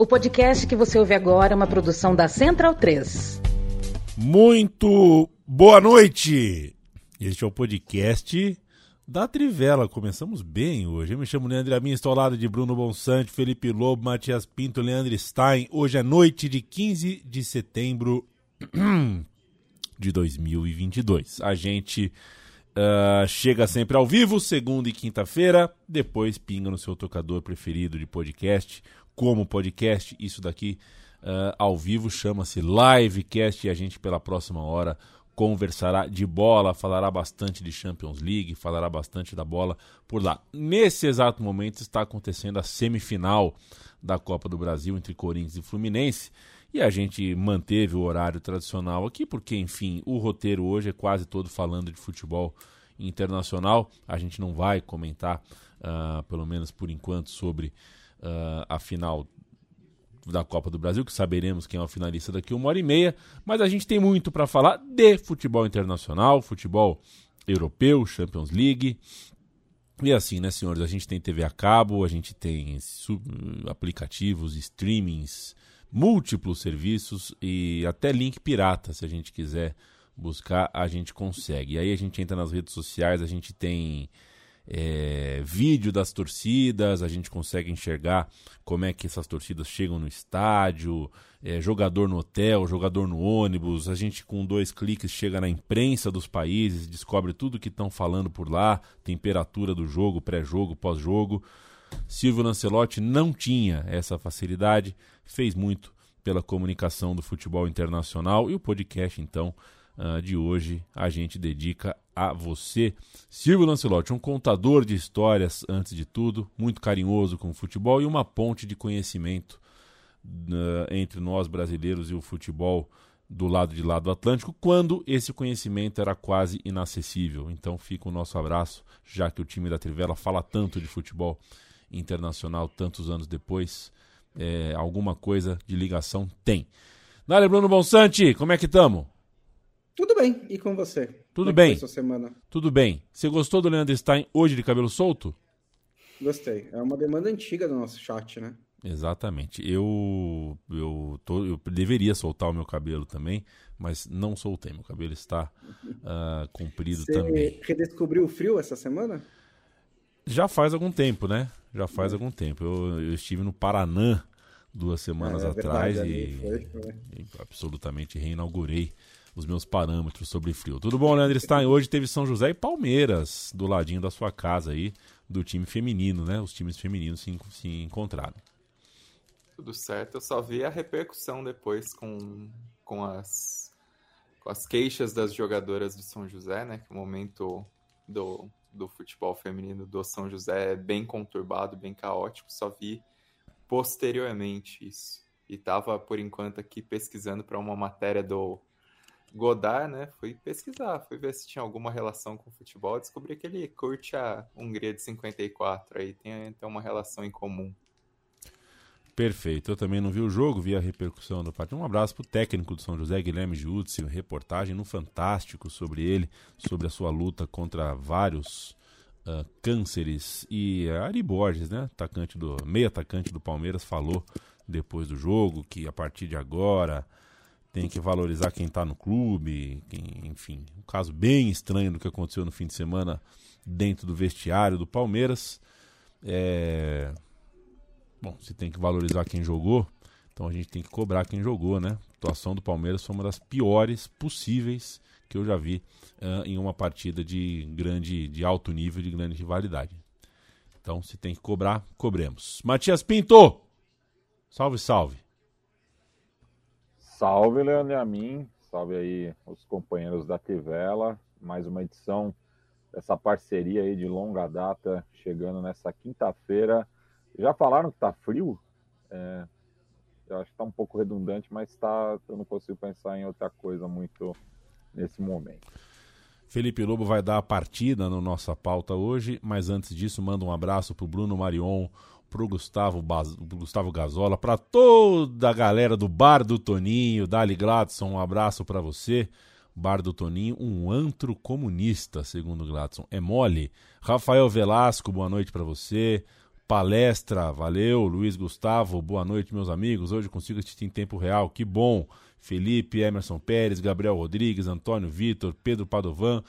O podcast que você ouve agora é uma produção da Central 3. Muito boa noite! Este é o podcast da Trivela. Começamos bem hoje. Eu me chamo Leandro Amin, estou ao lado de Bruno Bonsante, Felipe Lobo, Matias Pinto, Leandro Stein. Hoje é noite de 15 de setembro de 2022. A gente uh, chega sempre ao vivo, segunda e quinta-feira, depois pinga no seu tocador preferido de podcast. Como podcast, isso daqui uh, ao vivo chama-se Livecast e a gente, pela próxima hora, conversará de bola, falará bastante de Champions League, falará bastante da bola por lá. Nesse exato momento está acontecendo a semifinal da Copa do Brasil entre Corinthians e Fluminense. E a gente manteve o horário tradicional aqui, porque, enfim, o roteiro hoje é quase todo falando de futebol internacional. A gente não vai comentar, uh, pelo menos por enquanto, sobre uh, a final da Copa do Brasil, que saberemos quem é o finalista daqui uma hora e meia. Mas a gente tem muito para falar de futebol internacional, futebol europeu, Champions League. E assim, né, senhores? A gente tem TV a cabo, a gente tem aplicativos, streamings múltiplos serviços e até link pirata, se a gente quiser buscar, a gente consegue. E aí a gente entra nas redes sociais, a gente tem é, vídeo das torcidas, a gente consegue enxergar como é que essas torcidas chegam no estádio, é, jogador no hotel, jogador no ônibus, a gente com dois cliques chega na imprensa dos países, descobre tudo que estão falando por lá, temperatura do jogo, pré-jogo, pós-jogo. Silvio Lancelotti não tinha essa facilidade, fez muito pela comunicação do futebol internacional e o podcast, então, uh, de hoje a gente dedica a você. Silvio Lancelotti, um contador de histórias, antes de tudo, muito carinhoso com o futebol e uma ponte de conhecimento uh, entre nós brasileiros e o futebol do lado de lá do Atlântico, quando esse conhecimento era quase inacessível. Então fica o nosso abraço, já que o time da Trivela fala tanto de futebol internacional tantos anos depois, é, alguma coisa de ligação tem. Nália Bruno Bonsante, como é que estamos? Tudo bem, e com você? Tudo é bem. Tudo bem. Você gostou do Leandro Stein hoje de cabelo solto? Gostei. É uma demanda antiga do nosso chat, né? Exatamente. Eu eu, tô, eu deveria soltar o meu cabelo também, mas não soltei. Meu cabelo está uh, comprido Você também. Você redescobriu o frio essa semana? Já faz algum tempo, né? Já faz é. algum tempo. Eu, eu, estive no Paraná duas semanas é, é atrás verdade, e, foi, foi. e, absolutamente reinaugurei os meus parâmetros sobre frio. Tudo bom, Leandro Stein? Hoje teve São José e Palmeiras do ladinho da sua casa aí, do time feminino, né? Os times femininos se, se encontraram. Tudo certo. Eu só vi a repercussão depois com, com as com as queixas das jogadoras do São José, né? Que o momento do do futebol feminino do São José é bem conturbado, bem caótico. Só vi posteriormente isso. E estava, por enquanto, aqui pesquisando para uma matéria do Godard, né? Fui pesquisar, fui ver se tinha alguma relação com o futebol. Descobri que ele curte a Hungria de 54, aí tem, tem uma relação em comum. Perfeito. Eu também não vi o jogo, vi a repercussão do partido. Um abraço para o técnico do São José, Guilherme Giutzi, reportagem no Fantástico sobre ele, sobre a sua luta contra vários uh, cânceres. E Ari Borges, né, atacante do, meio atacante do Palmeiras, falou depois do jogo que a partir de agora tem que valorizar quem está no clube, quem, enfim, um caso bem estranho do que aconteceu no fim de semana dentro do vestiário do Palmeiras. É, Bom, se tem que valorizar quem jogou, então a gente tem que cobrar quem jogou, né? A atuação do Palmeiras foi uma das piores possíveis que eu já vi uh, em uma partida de grande, de alto nível, de grande rivalidade. Então, se tem que cobrar, cobremos. Matias Pinto! Salve, salve! Salve, Leandro e a mim. Salve aí os companheiros da Tivela. Mais uma edição dessa parceria aí de longa data, chegando nessa quinta-feira já falaram que tá frio? É, eu acho que tá um pouco redundante, mas tá, eu não consigo pensar em outra coisa muito nesse momento. Felipe Lobo vai dar a partida na nossa pauta hoje, mas antes disso, manda um abraço pro Bruno Marion, pro Gustavo, Gustavo Gazola, para toda a galera do Bar do Toninho, Dali Gladson, um abraço para você. Bar do Toninho, um antro comunista, segundo Gladson. É mole? Rafael Velasco, boa noite para você. palestra. Valeu, Luiz Gustavo. Boa noite, meus amigos. Hoje consigo assistir em tempo real. Que bom. Felipe, Emerson Pérez, Gabriel Rodrigues, Antônio Vitor, Pedro Padovan.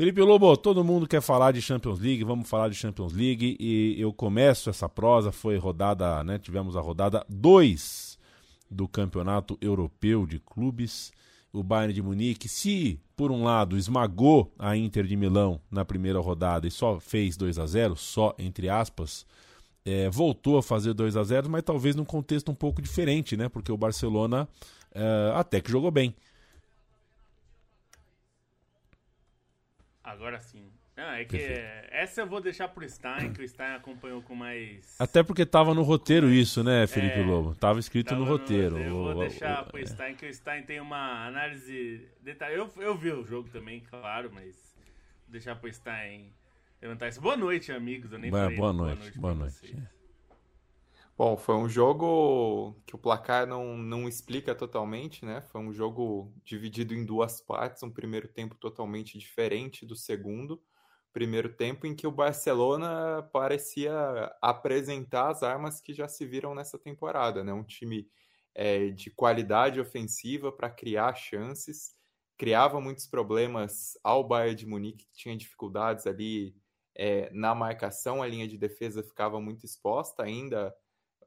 Felipe Lobo, todo mundo quer falar de Champions League, vamos falar de Champions League e eu começo essa prosa, foi rodada, né, tivemos a rodada 2 do Campeonato Europeu de Clubes. O Bayern de Munique, se por um lado esmagou a Inter de Milão na primeira rodada e só fez 2 a 0 só entre aspas, é, voltou a fazer 2 a 0 mas talvez num contexto um pouco diferente, né? Porque o Barcelona é, até que jogou bem. Agora sim. Não, é que Perfeito. essa eu vou deixar pro Stein, que o Stein acompanhou com mais. Até porque tava no roteiro isso, né, Felipe é, Lobo? Tava escrito tava no roteiro. No, eu vou o, deixar o, pro é. Stein, que o Stein tem uma análise detalhada. Eu, eu vi o jogo também, claro, mas vou deixar pro Stein levantar isso. Boa noite, amigos. Eu nem boa, falei, boa noite. Boa noite. Boa noite. Bom, foi um jogo que o placar não, não explica totalmente, né? Foi um jogo dividido em duas partes, um primeiro tempo totalmente diferente do segundo. Primeiro tempo em que o Barcelona parecia apresentar as armas que já se viram nessa temporada, né? Um time é, de qualidade ofensiva para criar chances, criava muitos problemas ao Bayern de Munique, que tinha dificuldades ali é, na marcação, a linha de defesa ficava muito exposta ainda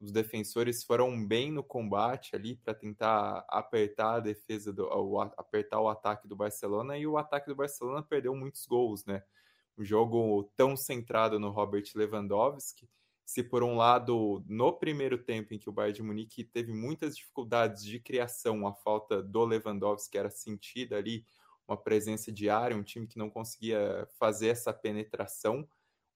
os defensores foram bem no combate ali para tentar apertar a defesa, do, o, apertar o ataque do Barcelona e o ataque do Barcelona perdeu muitos gols, né? Um jogo tão centrado no Robert Lewandowski, se por um lado no primeiro tempo em que o Bayern de Munique teve muitas dificuldades de criação, a falta do Lewandowski era sentida ali, uma presença diária, um time que não conseguia fazer essa penetração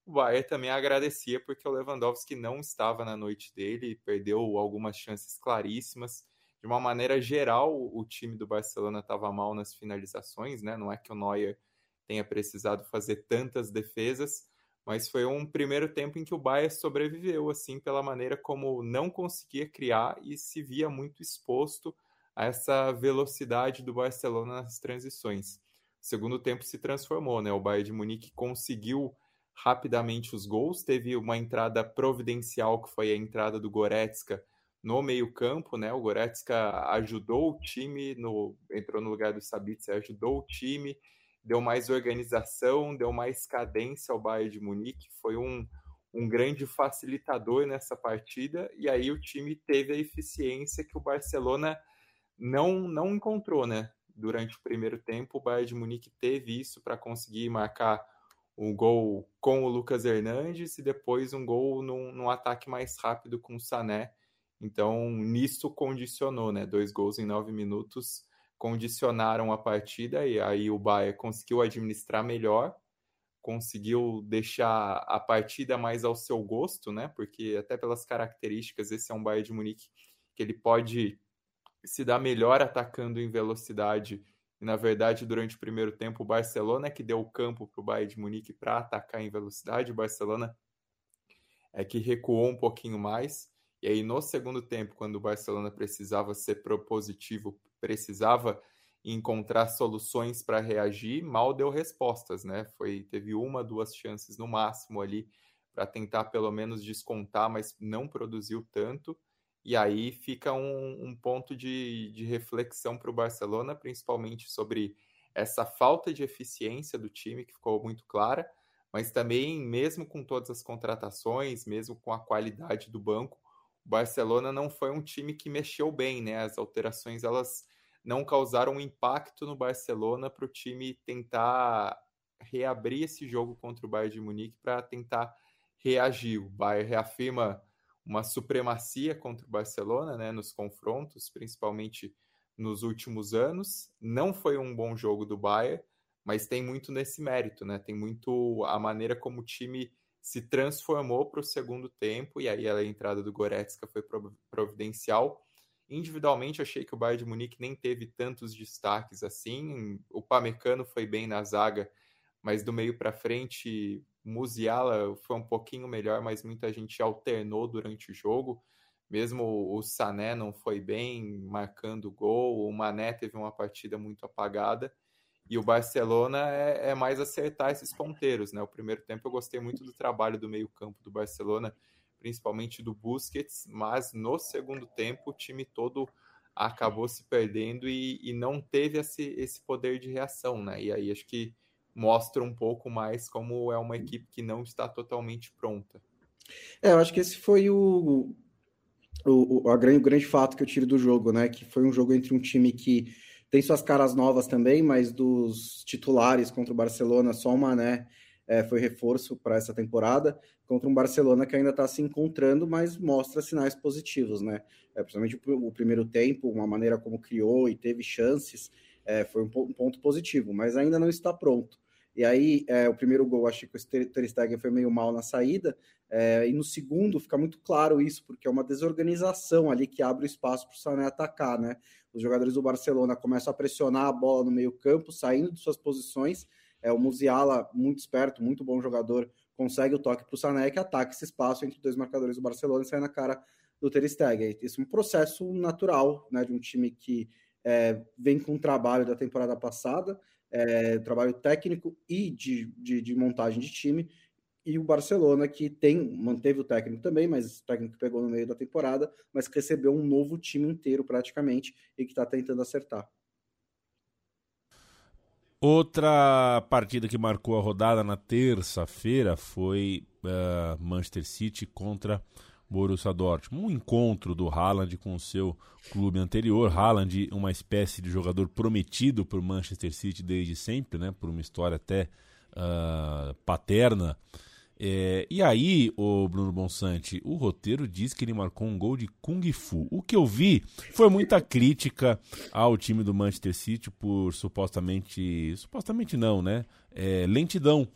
o Bayern também agradecia porque o Lewandowski não estava na noite dele, perdeu algumas chances claríssimas. De uma maneira geral, o time do Barcelona estava mal nas finalizações, né? Não é que o Neuer tenha precisado fazer tantas defesas, mas foi um primeiro tempo em que o Bayern sobreviveu, assim, pela maneira como não conseguia criar e se via muito exposto a essa velocidade do Barcelona nas transições. O segundo tempo se transformou, né? O Bayern de Munique conseguiu rapidamente os gols. Teve uma entrada providencial, que foi a entrada do Goretzka no meio-campo, né? O Goretzka ajudou o time, no, entrou no lugar do Sabitzer, ajudou o time, deu mais organização, deu mais cadência ao Bayern de Munique. Foi um, um grande facilitador nessa partida, e aí o time teve a eficiência que o Barcelona não, não encontrou, né? Durante o primeiro tempo, o Bayern de Munique teve isso para conseguir marcar um gol com o Lucas Hernandes e depois um gol num, num, ataque mais rápido com o Sané. Então, nisso condicionou, né? Dois gols em nove minutos condicionaram a partida e aí o Bayern conseguiu administrar melhor, conseguiu deixar a partida mais ao seu gosto, né? Porque até pelas características, esse é um Bayern de Munique que ele pode se dar melhor atacando em velocidade e, na verdade, durante o primeiro tempo, o Barcelona é que deu o campo para o Bayern de Munique para atacar em velocidade. O Barcelona é que recuou um pouquinho mais. E aí, no segundo tempo, quando o Barcelona precisava ser propositivo, precisava encontrar soluções para reagir, mal deu respostas, né? Foi, teve uma, duas chances no máximo ali para tentar pelo menos descontar, mas não produziu tanto. E aí fica um, um ponto de, de reflexão para o Barcelona, principalmente sobre essa falta de eficiência do time, que ficou muito clara, mas também, mesmo com todas as contratações, mesmo com a qualidade do banco, o Barcelona não foi um time que mexeu bem, né? As alterações elas não causaram impacto no Barcelona para o time tentar reabrir esse jogo contra o Bayern de Munique para tentar reagir. O Bayern reafirma uma supremacia contra o Barcelona, né, nos confrontos, principalmente nos últimos anos. Não foi um bom jogo do Bayern, mas tem muito nesse mérito, né? Tem muito a maneira como o time se transformou para o segundo tempo e aí a entrada do Goretzka foi providencial. Individualmente, achei que o Bayern de Munique nem teve tantos destaques assim. O Pamecano foi bem na zaga, mas do meio para frente Musiala foi um pouquinho melhor, mas muita gente alternou durante o jogo. Mesmo o Sané não foi bem marcando gol, o Mané teve uma partida muito apagada. E o Barcelona é, é, mais acertar esses ponteiros, né? O primeiro tempo eu gostei muito do trabalho do meio-campo do Barcelona, principalmente do Busquets, mas no segundo tempo o time todo acabou se perdendo e, e não teve esse, esse poder de reação, né? E aí acho que mostra um pouco mais como é uma equipe que não está totalmente pronta. É, eu acho que esse foi o, o, o, a grande, o grande fato que eu tiro do jogo, né? Que foi um jogo entre um time que tem suas caras novas também, mas dos titulares contra o Barcelona, só o Mané é, foi reforço para essa temporada, contra um Barcelona que ainda está se encontrando, mas mostra sinais positivos, né? É, principalmente o, o, primeiro tempo, uma maneira como criou e teve chances, é, foi um, um, ponto positivo, mas ainda não está pronto. E aí, é, o primeiro gol, acho que o Ter Stegen foi meio mal na saída, é, e no segundo fica muito claro isso, porque é uma desorganização ali que abre o espaço para o Sané atacar, né? Os jogadores do Barcelona começam a pressionar a bola no meio campo, saindo de suas posições. É, o Musiala, muito esperto, muito bom jogador, consegue o toque para o Sané, que ataca esse espaço entre dois marcadores do Barcelona e sai na cara do Ter Stegen. Isso é um processo natural né, de um time que é, vem com o trabalho da temporada passada, é, trabalho técnico e de, de, de montagem de time, e o Barcelona, que tem, manteve o técnico também, mas o técnico pegou no meio da temporada, mas que recebeu um novo time inteiro praticamente e que está tentando acertar. Outra partida que marcou a rodada na terça-feira foi uh, Manchester City contra Borussia Dortmund. Um encontro do Haaland com o seu clube anterior. Haaland, uma espécie de jogador prometido por Manchester City desde sempre, né? por uma história até uh, paterna. É, e aí, o Bruno Bonsante, o roteiro diz que ele marcou um gol de Kung Fu. O que eu vi foi muita crítica ao time do Manchester City por supostamente. Supostamente não, né? É, lentidão.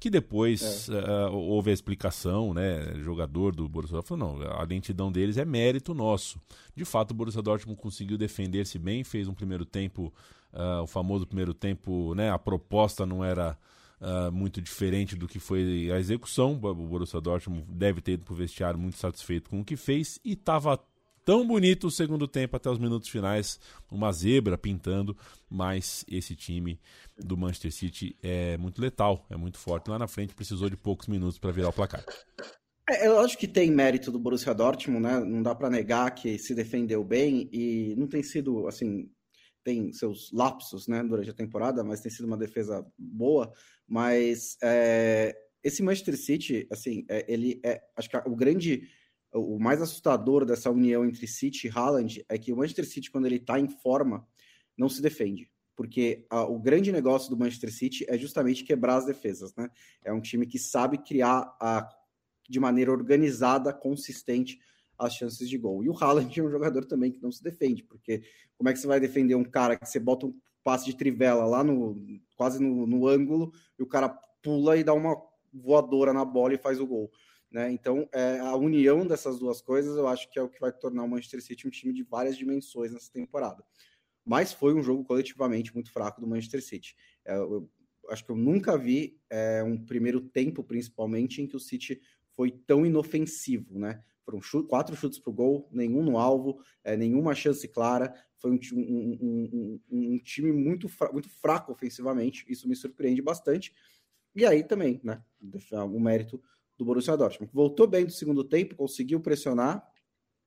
Que depois é. uh, houve a explicação, né? Jogador do Borussia Dortmund falou: não, a lentidão deles é mérito nosso. De fato, o Borussia Dortmund conseguiu defender-se bem, fez um primeiro tempo, uh, o famoso primeiro tempo, né? A proposta não era uh, muito diferente do que foi a execução. O Borussia Dortmund deve ter ido para o vestiário muito satisfeito com o que fez e estava tão bonito o segundo tempo até os minutos finais, uma zebra pintando, mas esse time do Manchester City é muito letal, é muito forte. Lá na frente precisou de poucos minutos para virar o placar. É, eu acho que tem mérito do Borussia Dortmund, né? Não dá para negar que se defendeu bem e não tem sido assim tem seus lapsos né, durante a temporada, mas tem sido uma defesa boa. Mas é, esse Manchester City, assim, é, ele é. Acho que o grande. O mais assustador dessa união entre City e Haaland é que o Manchester City, quando ele está em forma, não se defende. Porque a, o grande negócio do Manchester City é justamente quebrar as defesas, né? É um time que sabe criar a, de maneira organizada, consistente, as chances de gol. E o Haaland é um jogador também que não se defende, porque como é que você vai defender um cara que você bota um passe de trivela lá no quase no, no ângulo e o cara pula e dá uma voadora na bola e faz o gol. Né? Então, é, a união dessas duas coisas eu acho que é o que vai tornar o Manchester City um time de várias dimensões nessa temporada. Mas foi um jogo coletivamente muito fraco do Manchester City. É, eu, acho que eu nunca vi é, um primeiro tempo, principalmente, em que o City foi tão inofensivo, né? Foram chute, quatro chutes para o gol, nenhum no alvo, é, nenhuma chance clara. Foi um, um, um, um time muito, fra muito fraco ofensivamente. Isso me surpreende bastante. E aí também, né? O mérito do Borussia Dortmund. Voltou bem do segundo tempo, conseguiu pressionar.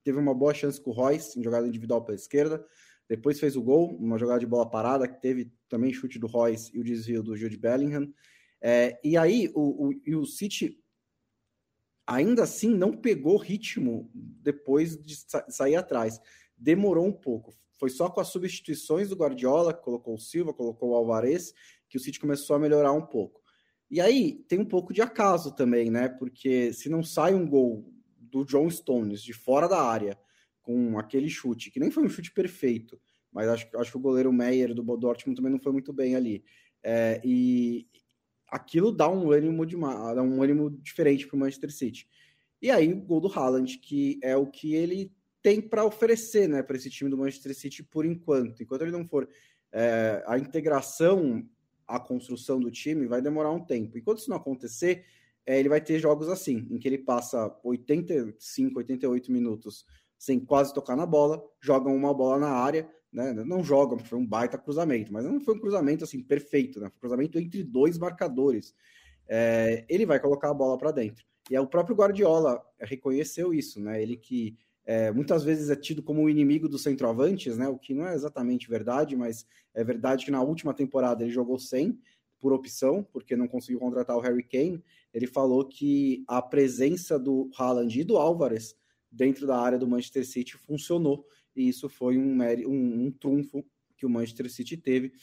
Teve uma boa chance com o Royce em jogada individual pela esquerda. Depois fez o gol, uma jogada de bola parada, que teve também chute do Royce e o desvio do Jude Bellingham. É, e aí o, o, e o City ainda assim não pegou ritmo depois de sa sair atrás. Demorou um pouco. Foi só com as substituições do Guardiola, colocou o Silva, colocou o Alvarez, que o City começou a melhorar um pouco. E aí tem um pouco de acaso também, né? Porque se não sai um gol do John Stones de fora da área com aquele chute, que nem foi um chute perfeito, mas acho, acho que o goleiro Meyer do Dortmund também não foi muito bem ali. É, e, aquilo dá um ânimo, de, dá um ânimo diferente para o Manchester City. E aí o gol do Haaland, que é o que ele tem para oferecer né, para esse time do Manchester City por enquanto. Enquanto ele não for é, a integração, a construção do time, vai demorar um tempo. Enquanto isso não acontecer, é, ele vai ter jogos assim, em que ele passa 85, 88 minutos sem quase tocar na bola, joga uma bola na área, né? Não joga, foi um baita cruzamento, mas não foi um cruzamento assim perfeito, né? Foi um cruzamento entre dois marcadores. É, ele vai colocar a bola para dentro. E é o próprio Guardiola reconheceu isso, né? Ele que é, muitas vezes é tido como o inimigo dos centroavantes, né? O que não é exatamente verdade, mas é verdade que na última temporada ele jogou sem por opção, porque não conseguiu contratar o Harry Kane. Ele falou que a presença do Haaland e do Álvares dentro da área do Manchester City funcionou e isso foi um, um, um trunfo que o Manchester City teve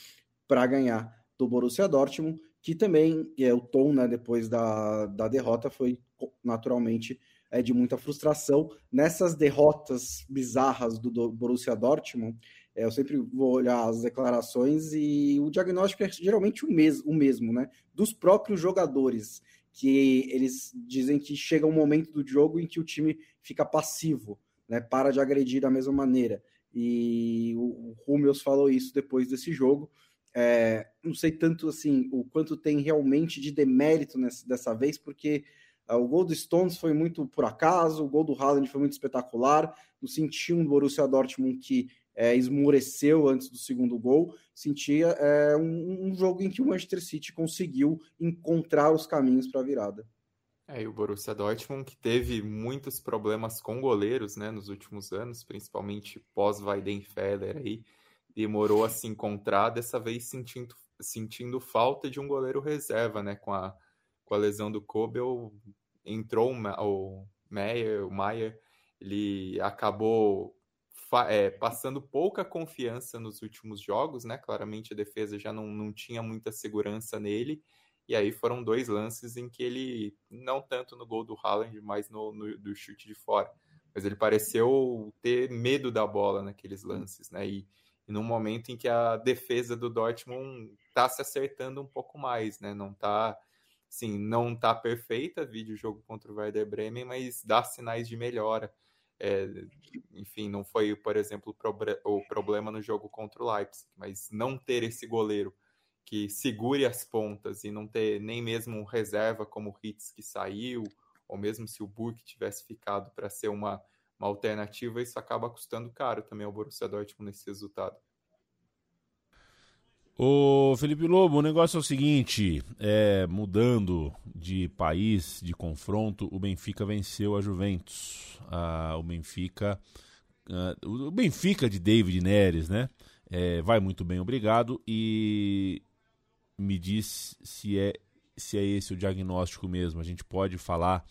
para ganhar do Borussia Dortmund, que também é o tom, né, depois da, da derrota foi naturalmente é, de muita frustração. Nessas derrotas bizarras do, do Borussia Dortmund, é, eu sempre vou olhar as declarações e o diagnóstico é geralmente o, mes o mesmo, né? Dos próprios jogadores, que eles dizem que chega um momento do jogo em que o time fica passivo, né? Para de agredir da mesma maneira. E o, o falou isso depois desse jogo. É, não sei tanto assim o quanto tem realmente de demérito nessa, dessa vez, porque ah, o gol do Stones foi muito por acaso, o gol do Haaland foi muito espetacular. No senti um Borussia Dortmund que é, esmoreceu antes do segundo gol. Sentia é, um, um, jogo em que o Manchester City conseguiu encontrar os caminhos para a virada. É, e o Borussia Dortmund que teve muitos problemas com goleiros, né, nos últimos anos, principalmente pós Weidenfeller aí, demorou a se encontrar, dessa vez sentindo, sentindo falta de um goleiro reserva, né, com a, com a lesão do Kobel, entrou o Meyer, o Maier, ele acabou é, passando pouca confiança nos últimos jogos, né? Claramente a defesa já não, não tinha muita segurança nele. E aí foram dois lances em que ele, não tanto no gol do Haaland, mas no, no do chute de fora. Mas ele pareceu ter medo da bola naqueles lances, né? E, e num momento em que a defesa do Dortmund está se acertando um pouco mais, né? Não está sim, não tá perfeita, vídeo jogo contra o Werder Bremen, mas dá sinais de melhora. É, enfim, não foi, por exemplo, o problema no jogo contra o Leipzig, mas não ter esse goleiro que segure as pontas e não ter nem mesmo um reserva como o Hitz que saiu, ou mesmo se o Burke tivesse ficado para ser uma, uma alternativa, isso acaba custando caro também ao Borussia Dortmund nesse resultado. Ô Felipe Lobo, o negócio é o seguinte: é, mudando de país, de confronto, o Benfica venceu a Juventus. Ah, o Benfica. Ah, o Benfica de David Neres, né? É, vai muito bem, obrigado. E me diz se é, se é esse o diagnóstico mesmo. A gente pode falar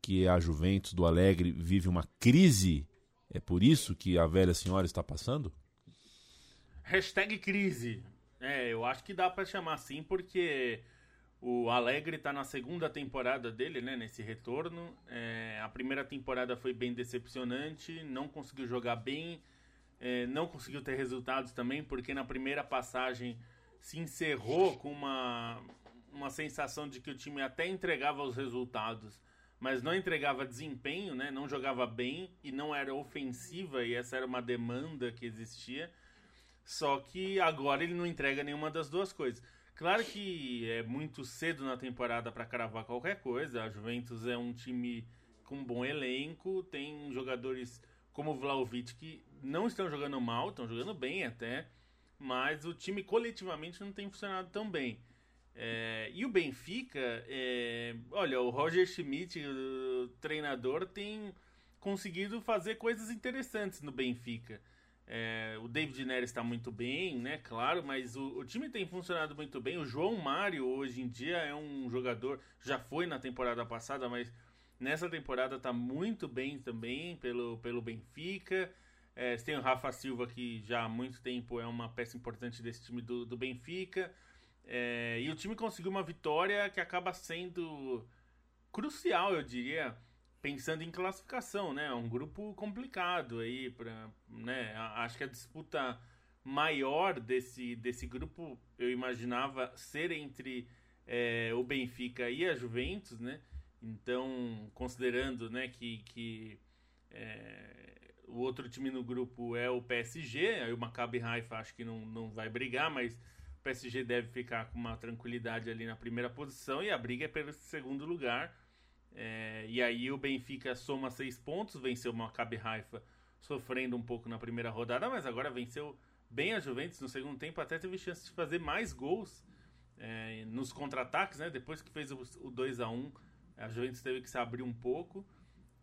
que a Juventus do Alegre vive uma crise? É por isso que a velha senhora está passando? Hashtag crise. É, eu acho que dá para chamar assim porque o Alegre tá na segunda temporada dele, né? Nesse retorno. É, a primeira temporada foi bem decepcionante, não conseguiu jogar bem, é, não conseguiu ter resultados também, porque na primeira passagem se encerrou com uma, uma sensação de que o time até entregava os resultados, mas não entregava desempenho, né? Não jogava bem e não era ofensiva, e essa era uma demanda que existia. Só que agora ele não entrega nenhuma das duas coisas. Claro que é muito cedo na temporada para cravar qualquer coisa. A Juventus é um time com um bom elenco, tem jogadores como o Vlaovic que não estão jogando mal, estão jogando bem até, mas o time coletivamente não tem funcionado tão bem. É, e o Benfica, é, olha, o Roger Schmidt, o treinador, tem conseguido fazer coisas interessantes no Benfica. É, o David Neres está muito bem, né? Claro, mas o, o, time tem funcionado muito bem. O João Mário hoje em dia é um jogador, já foi na temporada passada, mas nessa temporada está muito bem também pelo, pelo Benfica. É, tem o Rafa Silva que já há muito tempo é uma peça importante desse time do, do Benfica. É, e o time conseguiu uma vitória que acaba sendo crucial, eu diria, pensando em classificação, né? É um grupo complicado aí para, né? Acho que a disputa maior desse, desse grupo eu imaginava ser entre é, o Benfica e a Juventus, né? Então, considerando, né, que, que é, o outro time no grupo é o PSG, aí o Maccabi Haifa acho que não, não vai brigar, mas o PSG deve ficar com uma tranquilidade ali na primeira posição e a briga é pelo segundo lugar é, e aí o Benfica soma seis pontos, venceu o Maccabi Haifa sofrendo um pouco na primeira rodada, mas agora venceu bem a Juventus no segundo tempo, até teve chance de fazer mais gols é, nos contra-ataques, né? Depois que fez o, o 2 a 1 A Juventus teve que se abrir um pouco.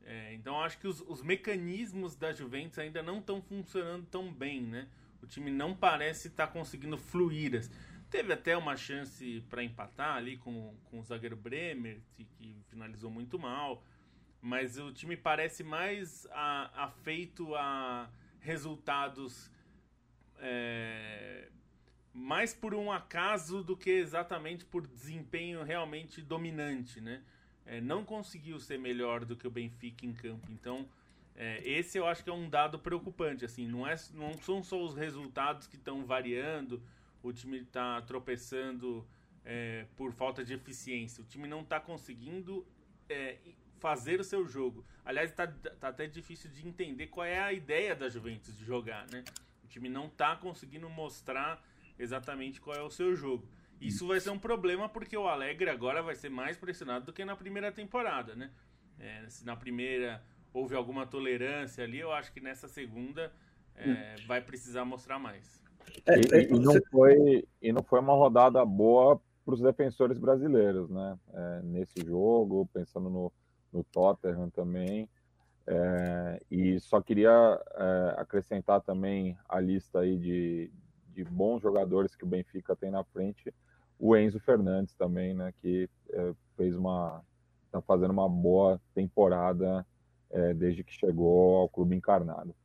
É, então acho que os, os, mecanismos da Juventus ainda não estão funcionando tão bem, né? O time não parece estar tá conseguindo fluir. Teve até uma chance para empatar ali com, com o zagueiro Bremer, que, que, finalizou muito mal. Mas o time parece mais afeito a, a resultados é, mais por um acaso do que exatamente por desempenho realmente dominante, né? É, não conseguiu ser melhor do que o Benfica em campo. Então, é, esse eu acho que é um dado preocupante. Assim, não, é, não são só os resultados que estão variando, o time está tropeçando é, por falta de eficiência. O time não está conseguindo é, fazer o seu jogo. Aliás, está tá até difícil de entender qual é a ideia da Juventus de jogar, né? O time não está conseguindo mostrar exatamente qual é o seu jogo. Isso vai ser um problema porque o Alegre agora vai ser mais pressionado do que na primeira temporada, né? É, se na primeira houve alguma tolerância ali, eu acho que nessa segunda é, vai precisar mostrar mais. É, e, é, e, não foi, e não foi uma rodada boa para os defensores brasileiros, né? É, nesse jogo, pensando no, no Tottenham também. É, e só queria é, acrescentar também a lista aí de, de bons jogadores que o Benfica tem na frente o Enzo Fernandes também, né, que é, fez uma está fazendo uma boa temporada desde que chegou ao clube encarnado.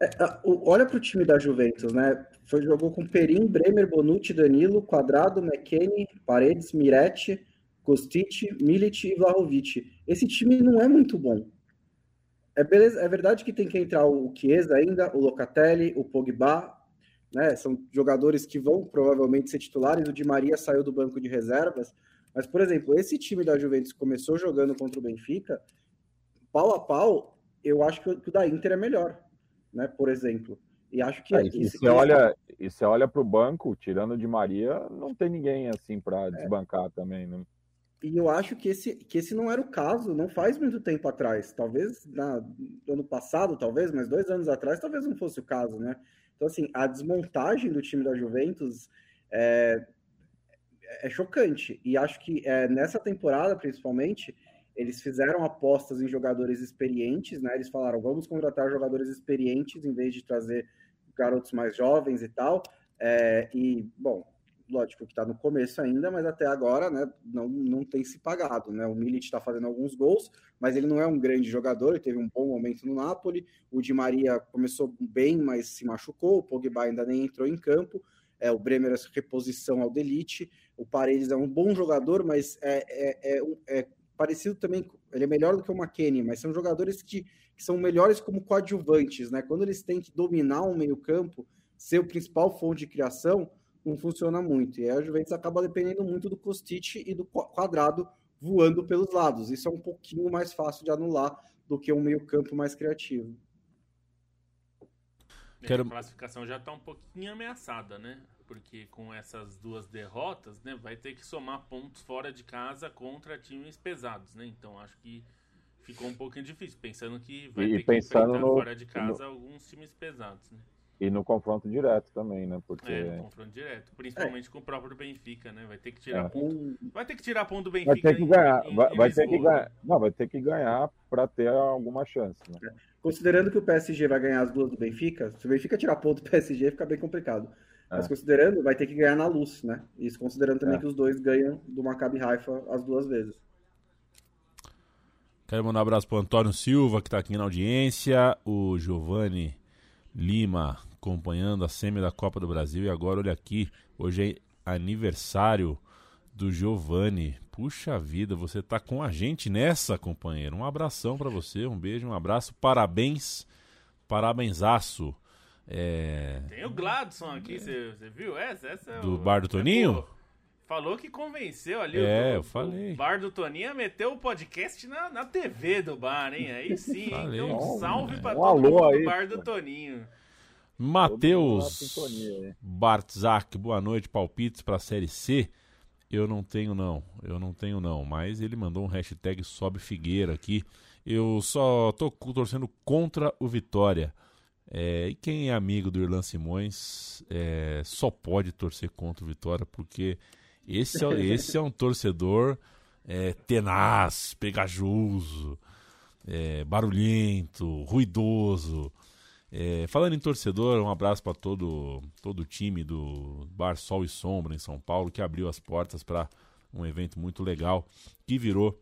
É, olha para o time da Juventus, né? Foi jogou com Perim, Bremer, Bonucci, Danilo, Quadrado, McKennie, Paredes, Miretti, Kostic, Milic e Vlahovic. Esse time não é muito bom. É, beleza, é verdade que tem que entrar o Chiesa ainda, o Locatelli, o Pogba, né? São jogadores que vão provavelmente ser titulares. O Di Maria saiu do banco de reservas. Mas, por exemplo, esse time da Juventus começou jogando contra o Benfica, pau a pau, eu acho que o da Inter é melhor, né? Por exemplo. E acho que. É, e você olha, e você olha para o banco, tirando Di Maria, não tem ninguém assim para é. desbancar também, né? E eu acho que esse, que esse não era o caso, não faz muito tempo atrás. Talvez na, no ano passado, talvez, mas dois anos atrás, talvez não fosse o caso, né? Então, assim, a desmontagem do time da Juventus é, é chocante. E acho que é, nessa temporada, principalmente, eles fizeram apostas em jogadores experientes, né? Eles falaram, vamos contratar jogadores experientes em vez de trazer garotos mais jovens e tal. É, e, bom, lógico que está no começo ainda, mas até agora né, não, não tem se pagado. Né? O Milic está fazendo alguns gols, mas ele não é um grande jogador, ele teve um bom momento no Napoli. O Di Maria começou bem, mas se machucou. O Pogba ainda nem entrou em campo. É, o Bremer é reposição ao Delite. O Paredes é um bom jogador, mas é, é, é, é parecido também. Ele é melhor do que o McKennie, mas são jogadores que, que são melhores como coadjuvantes. Né? Quando eles têm que dominar um meio-campo, ser o principal fonte de criação não funciona muito. E aí a Juventus acaba dependendo muito do Kostic e do quadrado voando pelos lados. Isso é um pouquinho mais fácil de anular do que um meio-campo mais criativo. Quero... A classificação já está um pouquinho ameaçada, né? Porque com essas duas derrotas, né, vai ter que somar pontos fora de casa contra times pesados, né? Então acho que ficou um pouquinho difícil, pensando que vai e ter que enfrentar no... fora de casa no... alguns times pesados, né? E no confronto direto também, né? Porque... É, no confronto direto. Principalmente é. com o próprio Benfica, né? Vai ter que tirar é. ponto. Vai ter que tirar ponto do Benfica. Vai ter que ganhar. Em, vai, em vai ter que ganhar. Não, vai ter que ganhar para ter alguma chance. Né? É. Considerando que o PSG vai ganhar as duas do Benfica, se o Benfica tirar ponto do PSG, fica bem complicado. Mas é. considerando, vai ter que ganhar na luz, né? Isso considerando também é. que os dois ganham do Maccabi Haifa as duas vezes. Quero mandar um abraço pro Antônio Silva, que está aqui na audiência, o Giovanni Lima acompanhando a semi da Copa do Brasil. E agora, olha aqui, hoje é aniversário do Giovanni. Puxa vida, você tá com a gente nessa, companheiro. Um abração para você, um beijo, um abraço, parabéns, parabensaço. É... Tem o Gladson aqui, você viu essa? essa é do o... Bar do Toninho? É, Falou que convenceu ali é, o, eu falei. o bar do Toninho a meter o podcast na, na TV do bar, hein? Aí sim, falei, então um salve pra um todo mundo aí, do bar do Toninho. Matheus Bartzak, boa noite, palpites para a Série C. Eu não tenho não, eu não tenho não, mas ele mandou um hashtag sobe Figueira aqui. Eu só tô torcendo contra o Vitória. É, e quem é amigo do Irlan Simões é, só pode torcer contra o Vitória, porque esse é, esse é um torcedor é, tenaz, pegajoso, é, barulhento, ruidoso. É, falando em torcedor, um abraço para todo, todo o time do Bar Sol e Sombra em São Paulo, que abriu as portas para um evento muito legal, que virou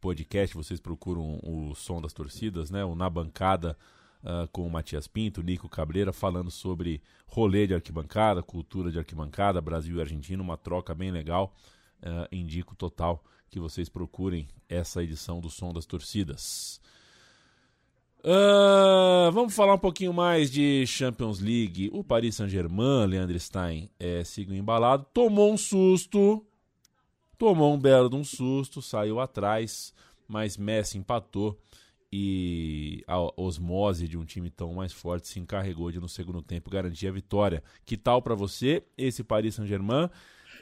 podcast. Vocês procuram o som das torcidas, né? O Na Bancada uh, com o Matias Pinto, Nico Cabreira, falando sobre rolê de arquibancada, cultura de arquibancada, Brasil e Argentina, uma troca bem legal. Uh, indico total que vocês procurem essa edição do Som das Torcidas. Uh, vamos falar um pouquinho mais de Champions League. O Paris Saint-Germain, Leandro Stein, é, seguiu embalado, tomou um susto, tomou um belo de um susto, saiu atrás, mas Messi empatou e a osmose de um time tão mais forte se encarregou de no segundo tempo garantir a vitória. Que tal para você esse Paris Saint-Germain?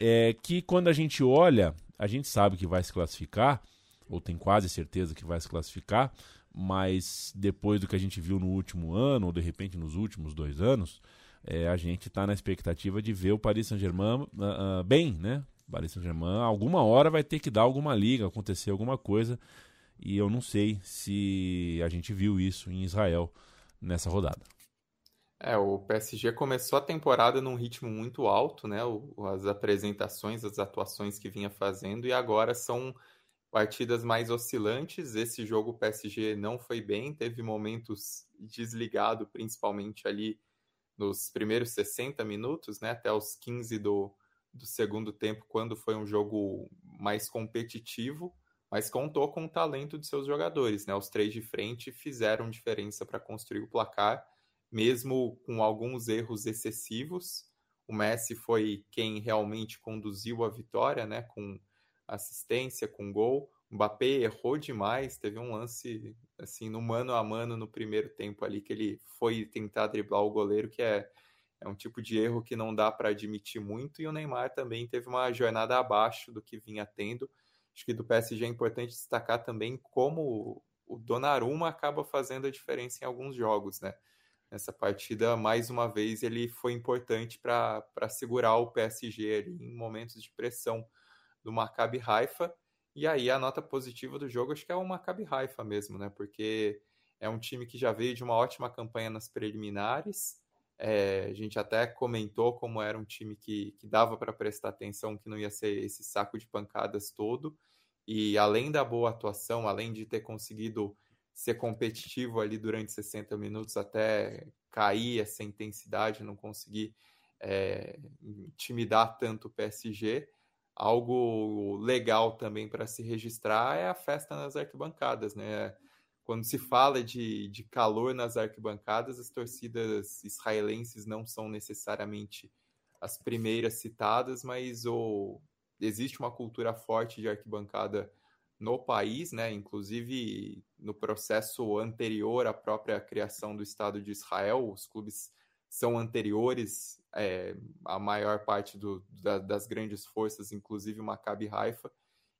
É que quando a gente olha, a gente sabe que vai se classificar, ou tem quase certeza que vai se classificar, mas depois do que a gente viu no último ano, ou de repente nos últimos dois anos, é, a gente está na expectativa de ver o Paris Saint-Germain uh, uh, bem, né? Paris Saint-Germain, alguma hora vai ter que dar alguma liga, acontecer alguma coisa e eu não sei se a gente viu isso em Israel nessa rodada. É, o PSG começou a temporada num ritmo muito alto, né? O, as apresentações, as atuações que vinha fazendo, e agora são partidas mais oscilantes. Esse jogo o PSG não foi bem, teve momentos desligado, principalmente ali nos primeiros 60 minutos, né? Até os 15 do, do segundo tempo, quando foi um jogo mais competitivo mas contou com o talento de seus jogadores, né? Os três de frente fizeram diferença para construir o placar, mesmo com alguns erros excessivos. O Messi foi quem realmente conduziu a vitória, né? Com assistência, com gol. O Mbappé errou demais, teve um lance assim no mano a mano no primeiro tempo ali que ele foi tentar driblar o goleiro, que é, é um tipo de erro que não dá para admitir muito. E o Neymar também teve uma jornada abaixo do que vinha tendo Acho que do PSG é importante destacar também como o Donnarumma acaba fazendo a diferença em alguns jogos, né? Nessa partida, mais uma vez, ele foi importante para segurar o PSG ali em momentos de pressão do Maccabi Haifa. E aí a nota positiva do jogo acho que é o Maccabi Haifa mesmo, né? Porque é um time que já veio de uma ótima campanha nas preliminares, é, a gente até comentou como era um time que, que dava para prestar atenção, que não ia ser esse saco de pancadas todo. E além da boa atuação, além de ter conseguido ser competitivo ali durante 60 minutos até cair essa intensidade, não conseguir é, intimidar tanto o PSG, algo legal também para se registrar é a festa nas arquibancadas, né? Quando se fala de, de calor nas arquibancadas, as torcidas israelenses não são necessariamente as primeiras citadas, mas o, existe uma cultura forte de arquibancada no país, né? Inclusive no processo anterior à própria criação do Estado de Israel, os clubes são anteriores é, à maior parte do, da, das grandes forças, inclusive o Maccabi Haifa,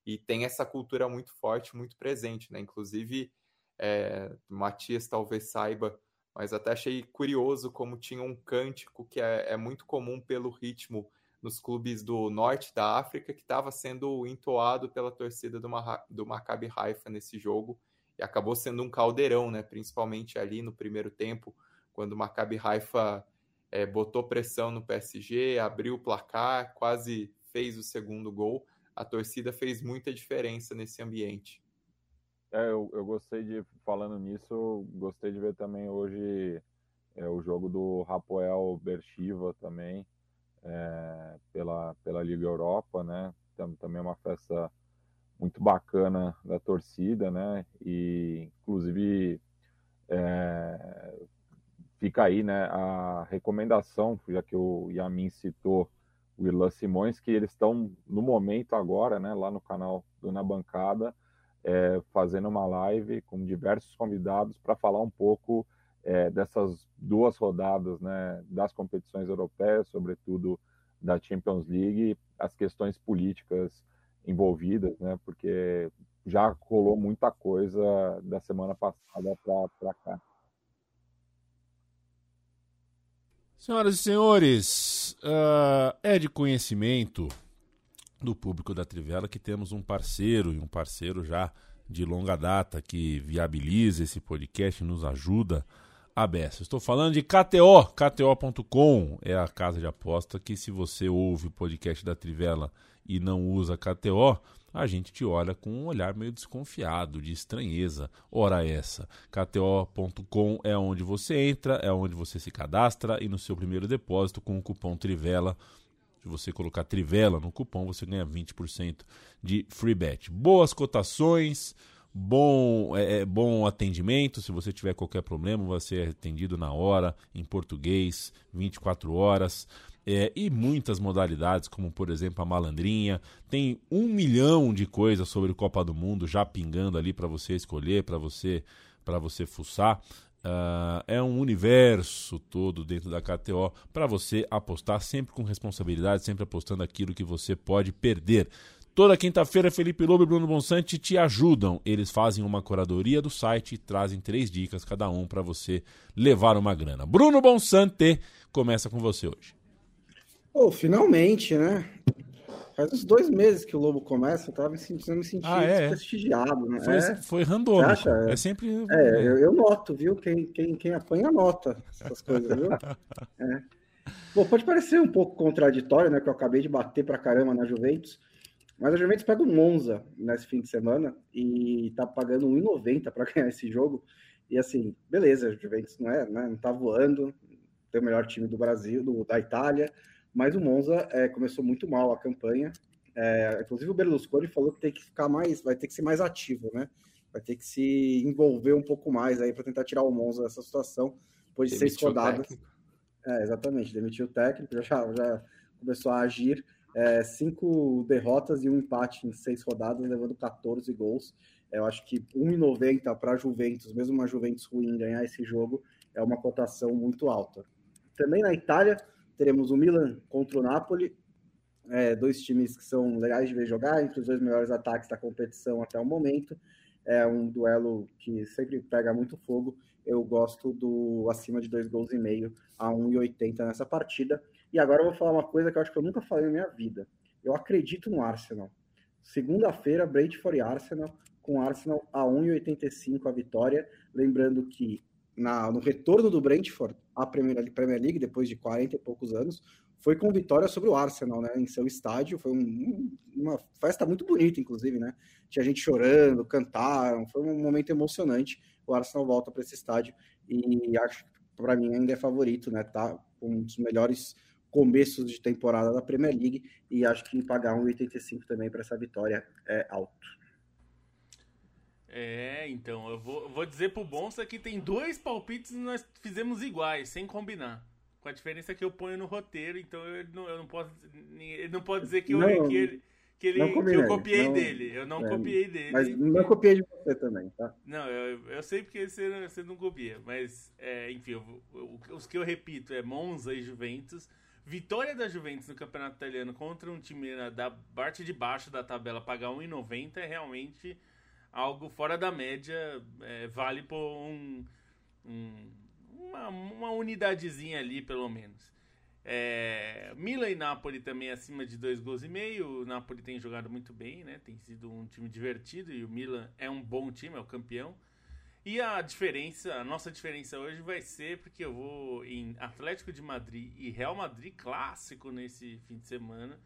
e tem essa cultura muito forte, muito presente, né? Inclusive é, Matias talvez saiba, mas até achei curioso como tinha um cântico que é, é muito comum pelo ritmo nos clubes do norte da África, que estava sendo entoado pela torcida do, do Maccabi Haifa nesse jogo, e acabou sendo um caldeirão, né? principalmente ali no primeiro tempo, quando o Maccabi Haifa é, botou pressão no PSG, abriu o placar, quase fez o segundo gol. A torcida fez muita diferença nesse ambiente. É, eu, eu gostei de, falando nisso, gostei de ver também hoje é, o jogo do Rapoel Bershiva também, é, pela, pela Liga Europa, né? Também é uma festa muito bacana da torcida, né? E, inclusive, é, fica aí, né, a recomendação, já que o Yamin citou o Irlan Simões, que eles estão no momento agora, né, lá no canal do Na Bancada, é, fazendo uma live com diversos convidados para falar um pouco é, dessas duas rodadas né, das competições europeias, sobretudo da Champions League, as questões políticas envolvidas, né, porque já rolou muita coisa da semana passada para cá. Senhoras e senhores, uh, é de conhecimento do público da Trivela que temos um parceiro e um parceiro já de longa data que viabiliza esse podcast, nos ajuda a beça. Estou falando de KTO, KTO.com é a casa de aposta que se você ouve o podcast da Trivela e não usa KTO, a gente te olha com um olhar meio desconfiado, de estranheza. Ora essa, KTO.com é onde você entra, é onde você se cadastra e no seu primeiro depósito com o cupom Trivela se você colocar Trivela no cupom, você ganha 20% de free bet. Boas cotações, bom, é, é, bom atendimento. Se você tiver qualquer problema, vai ser atendido na hora, em português, 24 horas. É, e muitas modalidades, como por exemplo a malandrinha. Tem um milhão de coisas sobre Copa do Mundo já pingando ali para você escolher, para você para você fuçar. Uh, é um universo todo dentro da KTO para você apostar sempre com responsabilidade, sempre apostando aquilo que você pode perder. Toda quinta-feira, Felipe Lobo e Bruno Bonsante te ajudam. Eles fazem uma curadoria do site e trazem três dicas cada um para você levar uma grana. Bruno Bonsante, começa com você hoje. Oh, finalmente, né? Faz uns dois meses que o Lobo começa, eu tava me sentindo, me sentindo ah, é? prestigiado, né? Foi, é. foi randômico. É sempre. É, eu, eu, noto, viu? Quem, quem, quem apanha, nota essas coisas, viu? é. Bom, pode parecer um pouco contraditório, né? Que eu acabei de bater pra caramba na Juventus. Mas a Juventus pega o Monza nesse fim de semana e tá pagando 1,90 para ganhar esse jogo. E assim, beleza, a Juventus não é, né, não tá voando, tem o melhor time do Brasil, do, da Itália, mas o Monza é, começou muito mal a campanha. É, inclusive o Berlusconi falou que tem que ficar mais, vai ter que ser mais ativo, né? Vai ter que se envolver um pouco mais aí para tentar tirar o Monza dessa situação. Depois de seis rodadas. É, exatamente, demitiu o técnico, já, já começou a agir. É, cinco derrotas e um empate em seis rodadas, levando 14 gols. Eu acho que 1,90 para a Juventus, mesmo uma Juventus ruim, ganhar esse jogo é uma cotação muito alta. Também na Itália, teremos o Milan contra o Napoli, é, dois times que são legais de ver jogar, entre os dois melhores ataques da competição até o momento. É um duelo que sempre pega muito fogo. Eu gosto do acima de dois gols e meio a 1,80 nessa partida. E agora eu vou falar uma coisa que eu acho que eu nunca falei na minha vida. Eu acredito no Arsenal. Segunda-feira, Brentford e Arsenal, com Arsenal a 1,85 a vitória. Lembrando que na, no retorno do Brentford à Premier, Premier League, depois de 40 e poucos anos, foi com vitória sobre o Arsenal, né, em seu estádio. Foi um, uma festa muito bonita, inclusive, né? Tinha gente chorando, cantaram, foi um momento emocionante. O Arsenal volta para esse estádio e acho que para mim ainda é favorito, né? Tá um dos melhores começos de temporada da Premier League e acho que pagar 1,85 também para essa vitória é alto. É, então, eu vou, vou dizer pro Bonsa que tem dois palpites e nós fizemos iguais, sem combinar. Com a diferença que eu ponho no roteiro, então eu não, eu não posso. Ele não pode dizer que eu, não, que ele, que, ele, que eu copiei não, dele. Eu não é, copiei dele. Mas não copiei de você também, tá? Não, eu, eu sei porque você, você não copia. Mas, é, enfim, eu, eu, os que eu repito é Monza e Juventus. Vitória da Juventus no Campeonato Italiano contra um time da parte de baixo da tabela pagar 1,90 é realmente algo fora da média, é, vale por um, um, uma, uma unidadezinha ali, pelo menos. É, Milan e Napoli também acima de dois gols e meio. O Napoli tem jogado muito bem, né? Tem sido um time divertido e o Milan é um bom time, é o campeão. E a diferença, a nossa diferença hoje vai ser porque eu vou em Atlético de Madrid e Real Madrid clássico nesse fim de semana.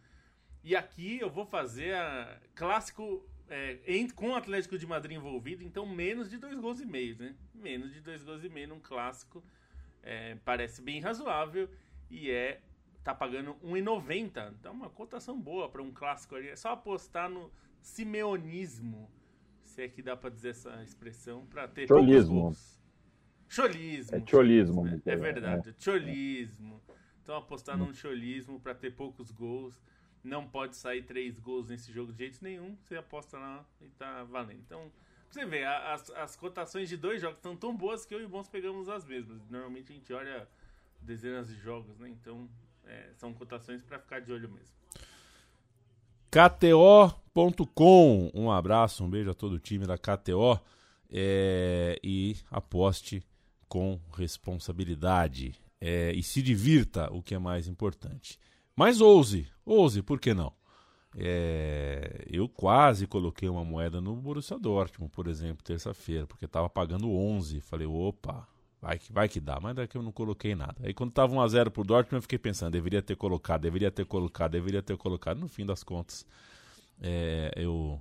E aqui eu vou fazer a clássico é, em, com o Atlético de Madrid envolvido, então menos de dois gols e meio, né? Menos de dois gols e meio num clássico é, parece bem razoável e é tá pagando 1,90. Dá uma cotação boa para um clássico ali. É só apostar no simeonismo, se é que dá para dizer essa expressão, para ter cholismo. Cholismo. É cholismo. Né? É verdade, é. cholismo. Então apostar num cholismo para ter poucos gols não pode sair três gols nesse jogo de jeito nenhum, você aposta lá e tá valendo. Então, você vê, as, as cotações de dois jogos estão tão boas que eu e o Bons pegamos as mesmas. Normalmente a gente olha dezenas de jogos, né? Então, é, são cotações para ficar de olho mesmo. KTO.com. Um abraço, um beijo a todo o time da KTO. É, e aposte com responsabilidade. É, e se divirta, o que é mais importante. Mas ouse, ouse, por que não? É, eu quase coloquei uma moeda no Borussia Dortmund, por exemplo, terça-feira, porque estava pagando 11. Falei, opa, vai que, vai que dá, mas daqui eu não coloquei nada. Aí quando estava 1x0 pro Dortmund, eu fiquei pensando, deveria ter colocado, deveria ter colocado, deveria ter colocado. No fim das contas, é, eu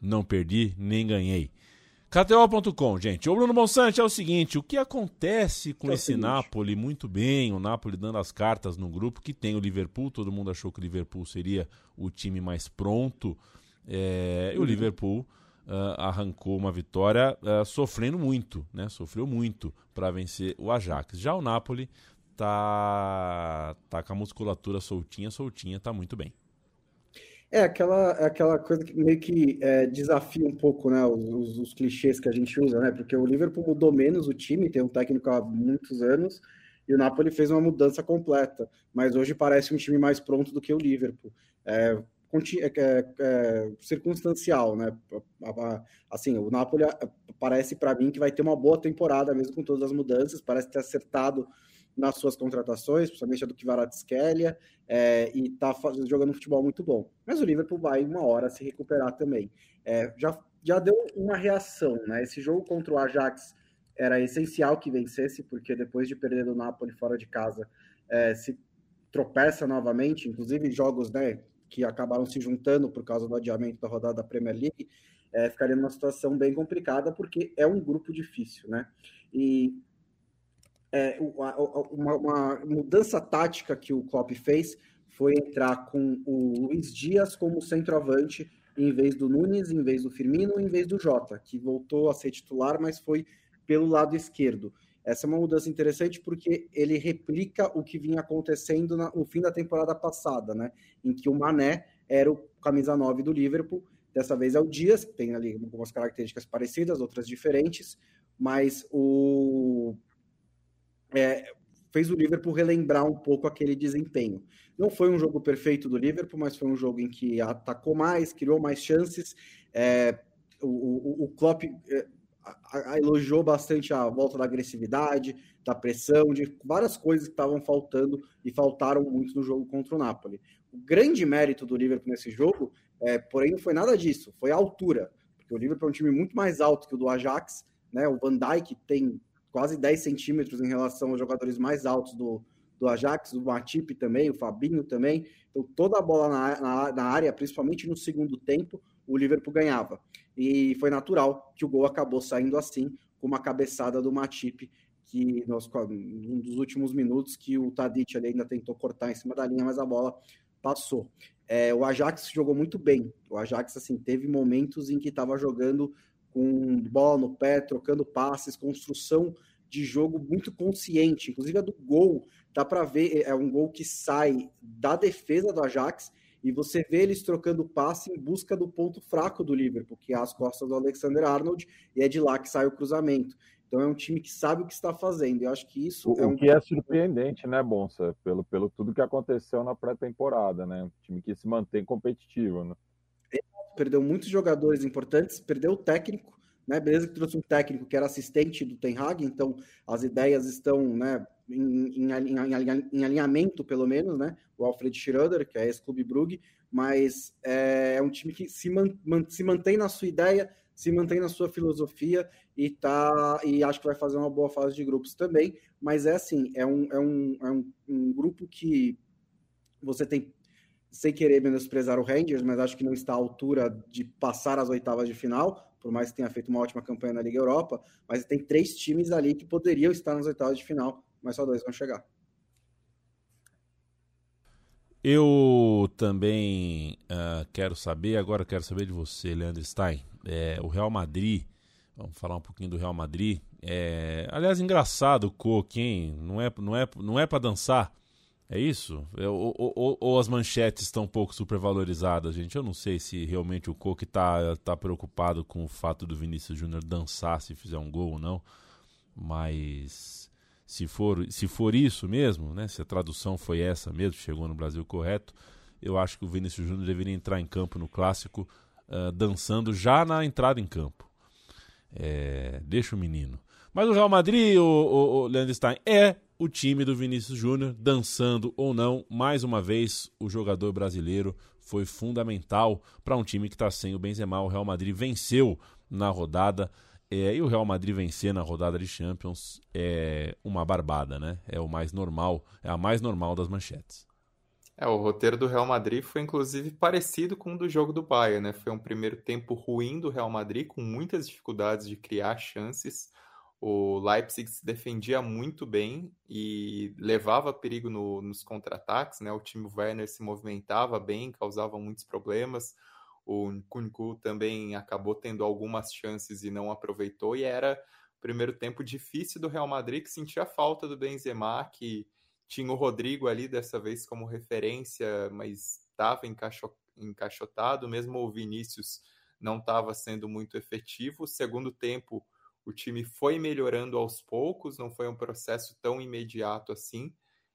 não perdi nem ganhei. KTO.com, gente. O Bruno Monsante é o seguinte: o que acontece com é esse seguinte. Napoli? Muito bem, o Napoli dando as cartas no grupo que tem o Liverpool. Todo mundo achou que o Liverpool seria o time mais pronto. É, e o uhum. Liverpool uh, arrancou uma vitória uh, sofrendo muito, né? Sofreu muito para vencer o Ajax. Já o Napoli tá, tá com a musculatura soltinha, soltinha, tá muito bem. É aquela, é aquela coisa que meio que é, desafia um pouco né, os, os, clichês que a gente usa, né? Porque o Liverpool mudou menos o time, tem um técnico há muitos anos, e o Napoli fez uma mudança completa. Mas hoje parece um time mais pronto do que o Liverpool. É, é, é, é circunstancial, né? Assim, o Napoli parece para mim que vai ter uma boa temporada mesmo com todas as mudanças, parece ter acertado nas suas contratações, principalmente a do Kvaratskhelia, é, e está jogando um futebol muito bom. Mas o Liverpool vai uma hora se recuperar também. É, já, já deu uma reação, né? Esse jogo contra o Ajax era essencial que vencesse, porque depois de perder do Napoli fora de casa, é, se tropeça novamente, inclusive jogos né, que acabaram se juntando por causa do adiamento da rodada da Premier League, é, ficaria numa situação bem complicada, porque é um grupo difícil, né? E é, uma, uma, mudança tática que o Klopp fez foi entrar com o Luiz Dias como centroavante em vez do Nunes, em vez do Firmino, em vez do Jota, que voltou a ser titular, mas foi pelo lado esquerdo. Essa é uma mudança interessante porque ele replica o que vinha acontecendo no fim da temporada passada, né? Em que o Mané era o camisa 9 do Liverpool. Dessa vez é o Dias, que tem ali algumas características parecidas, outras diferentes, mas o é, fez o Liverpool relembrar um pouco aquele desempenho. Não foi um jogo perfeito do Liverpool, mas foi um jogo em que atacou mais, criou mais chances. É, o, o, Klopp é, a, a, elogiou bastante a volta da agressividade, da pressão, de várias coisas que estavam faltando e faltaram muito no jogo contra o Napoli. O grande mérito do Liverpool nesse jogo, é, porém, não foi nada disso, foi a altura, porque o Liverpool é um time muito mais alto que o do Ajax, né? O Van Dijk tem quase 10 centímetros em relação aos jogadores mais altos do, do Ajax, o Matip também, o Fabinho também. Então, toda a bola na, na, na, área, principalmente no segundo tempo, o Liverpool ganhava. E foi natural que o gol acabou saindo assim, com uma cabeçada do Matip, que nós, um dos últimos minutos, que o Tadic ainda tentou cortar em cima da linha, mas a bola passou. É, o Ajax jogou muito bem. O Ajax assim teve momentos em que estava jogando com bola no pé, trocando passes, construção de jogo muito consciente. Inclusive a do gol, dá para ver, é um gol que sai da defesa do Ajax e você vê eles trocando passe em busca do ponto fraco do Liverpool, que é as costas do Alexander Arnold, e é de lá que sai o cruzamento. Então é um time que sabe o que está fazendo. Eu acho que isso o, é um que é surpreendente, né, Bonsa, pelo pelo tudo que aconteceu na pré-temporada, né? Um time que se mantém competitivo, né? Perdeu muitos jogadores importantes, perdeu o técnico, né? Beleza que trouxe um técnico que era assistente do Ten Hag, então as ideias estão, né, em, em, em, em alinhamento, pelo menos, né? O Alfred Schroeder, que é ex-Clube Brugge, mas é, é, um time que se, man, man, se mantém na sua ideia, se mantém na sua filosofia e tá e acho que vai fazer uma boa fase de grupos também. Mas é assim, é um, é um, é um, um grupo que você tem sem querer menosprezar o Rangers, mas acho que não está à altura de passar as oitavas de final, por mais que tenha feito uma ótima campanha na Liga Europa, mas tem três times ali que poderiam estar nas oitavas de final, mas só dois vão chegar. Eu também uh, quero saber, agora quero saber de você, Leandro Stein. É, o Real Madrid, vamos falar um pouquinho do Real Madrid. É, aliás, engraçado o Coque, hein? Não é, não é, não é para dançar. É isso? É, ou, ou, ou, as manchetes estão um pouco supervalorizadas, gente? Eu não sei se realmente o Coque está tá preocupado com o fato do Vinícius Júnior dançar se fizer um gol ou não. Mas se for, se for isso mesmo, né? Se a tradução foi essa mesmo, chegou no Brasil correto, eu acho que o Vinícius Júnior deveria entrar em campo no clássico uh, dançando já na entrada em campo. É, deixa o menino. Mas o Real Madrid, o, o, o é o time do Vinícius Júnior, dançando ou não, mais uma vez o jogador brasileiro foi fundamental para um time que está sem o Benzema. O Real Madrid venceu na rodada. É, e o Real Madrid vencer na rodada de Champions é uma barbada, né? É o mais normal, é a mais normal das manchetes. É, o roteiro do Real Madrid foi inclusive parecido com o do jogo do Bayern, né? Foi um primeiro tempo ruim do Real Madrid, com muitas dificuldades de criar chances. O Leipzig se defendia muito bem e levava perigo no, nos contra-ataques, né? O time Werner se movimentava bem, causava muitos problemas. O Nkunku também acabou tendo algumas chances e não aproveitou. E era o primeiro tempo difícil do Real Madrid, que sentia a falta do Benzema, que tinha o Rodrigo ali dessa vez como referência, mas estava encaixotado. Mesmo o Vinícius não estava sendo muito efetivo. O segundo tempo o time foi melhorando aos poucos, não foi um processo tão imediato assim,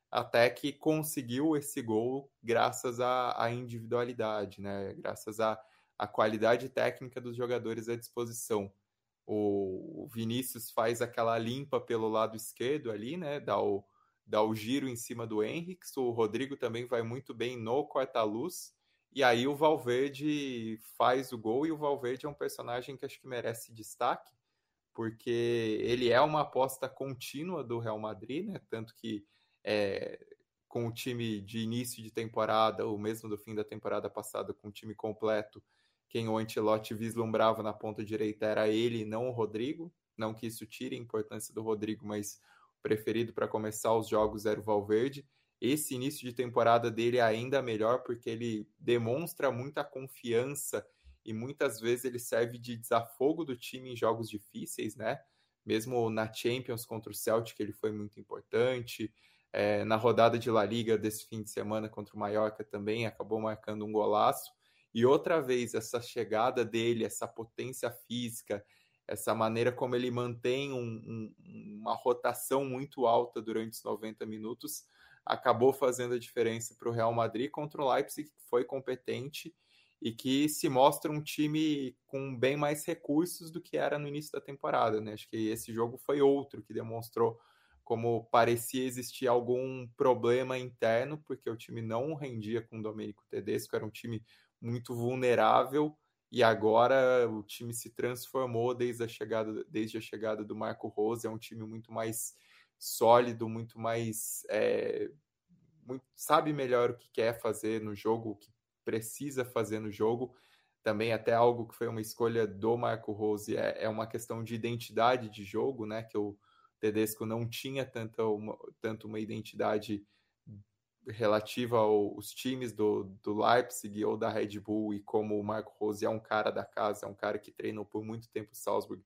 até que conseguiu esse gol graças à, à individualidade, né? graças à, à qualidade técnica dos jogadores à disposição. O, o Vinícius faz aquela limpa pelo lado esquerdo ali, né? dá, o, dá o giro em cima do Henrique, o Rodrigo também vai muito bem no corta-luz, e aí o Valverde faz o gol, e o Valverde é um personagem que acho que merece destaque, porque ele é uma aposta contínua do Real Madrid, né? Tanto que é, com o time de início de temporada, ou mesmo do fim da temporada passada, com o time completo, quem o Ancelotti vislumbrava na ponta direita era ele, não o Rodrigo. Não que isso tire a importância do Rodrigo, mas o preferido para começar os jogos era o Valverde. Esse início de temporada dele é ainda melhor porque ele demonstra muita confiança e muitas vezes ele serve de desafogo do time em jogos difíceis, né? Mesmo na Champions contra o Celtic, ele foi muito importante. É, na rodada de La Liga desse fim de semana contra o Mallorca também acabou marcando um golaço. E outra vez, essa chegada dele, essa potência física, essa maneira como ele mantém um, um, uma rotação muito alta durante os 90 minutos, acabou fazendo a diferença para o Real Madrid contra o Leipzig, que foi competente e que se mostra um time com bem mais recursos do que era no início da temporada, né? Acho que esse jogo foi outro que demonstrou como parecia existir algum problema interno, porque o time não rendia com o Domenico Tedesco, era um time muito vulnerável, e agora o time se transformou desde a chegada, desde a chegada do Marco Rose, é um time muito mais sólido, muito mais é, muito, sabe melhor o que quer fazer no jogo, o que precisa fazer no jogo. Também até algo que foi uma escolha do Marco Rose é, é uma questão de identidade de jogo, né? Que o Tedesco não tinha tanta uma, tanto uma identidade relativa aos times do, do Leipzig ou da Red Bull, e como o Marco Rose é um cara da casa, é um cara que treinou por muito tempo o Salzburg,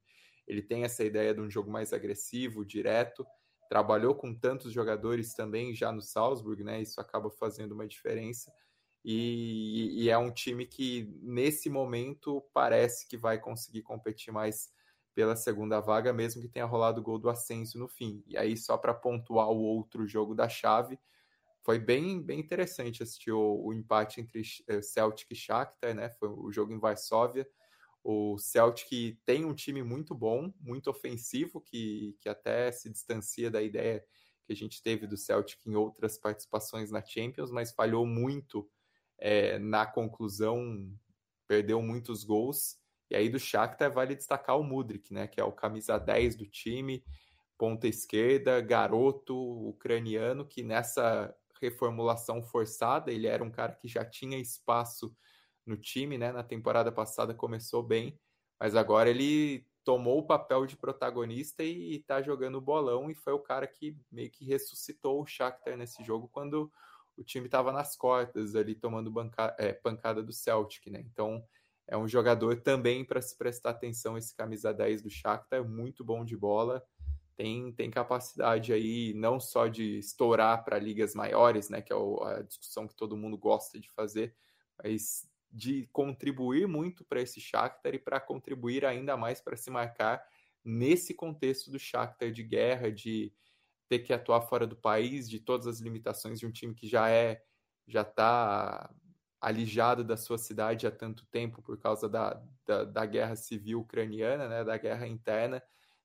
ele tem essa ideia de um jogo mais agressivo, direto, trabalhou com tantos jogadores também já no Salzburg, né? Isso acaba fazendo uma diferença. E, e, é um time que, nesse momento, parece que vai conseguir competir mais pela segunda vaga, mesmo que tenha rolado o gol do Ascenso no fim. E aí, só para pontuar o outro jogo da chave, foi bem, bem interessante assistir o, o empate entre eh, Celtic e Shakhtar, né? Foi o jogo em Varsóvia. O Celtic tem um time muito bom, muito ofensivo, que, que até se distancia da ideia que a gente teve do Celtic em outras participações na Champions, mas falhou muito é, na conclusão perdeu muitos gols. E aí do Shakhtar vale destacar o Mudrik, né, que é o camisa 10 do time, ponta esquerda, garoto ucraniano, que nessa reformulação forçada, ele era um cara que já tinha espaço no time, né? Na temporada passada começou bem, mas agora ele tomou o papel de protagonista e está jogando bolão e foi o cara que meio que ressuscitou o Shakhtar nesse jogo quando o time estava nas cortas ali tomando banca, é, pancada do Celtic, né? Então é um jogador também para se prestar atenção esse camisa 10 do Shakhtar, muito bom de bola, tem, tem capacidade aí não só de estourar para ligas maiores, né, que é a discussão que todo mundo gosta de fazer, mas de contribuir muito para esse Shakhtar e para contribuir ainda mais para se marcar nesse contexto do Shakhtar de guerra, de ter que atuar fora do país, de todas as limitações de um time que já é já está alijado da sua cidade há tanto tempo por causa da, da, da, guerra civil ucraniana, né, da guerra interna,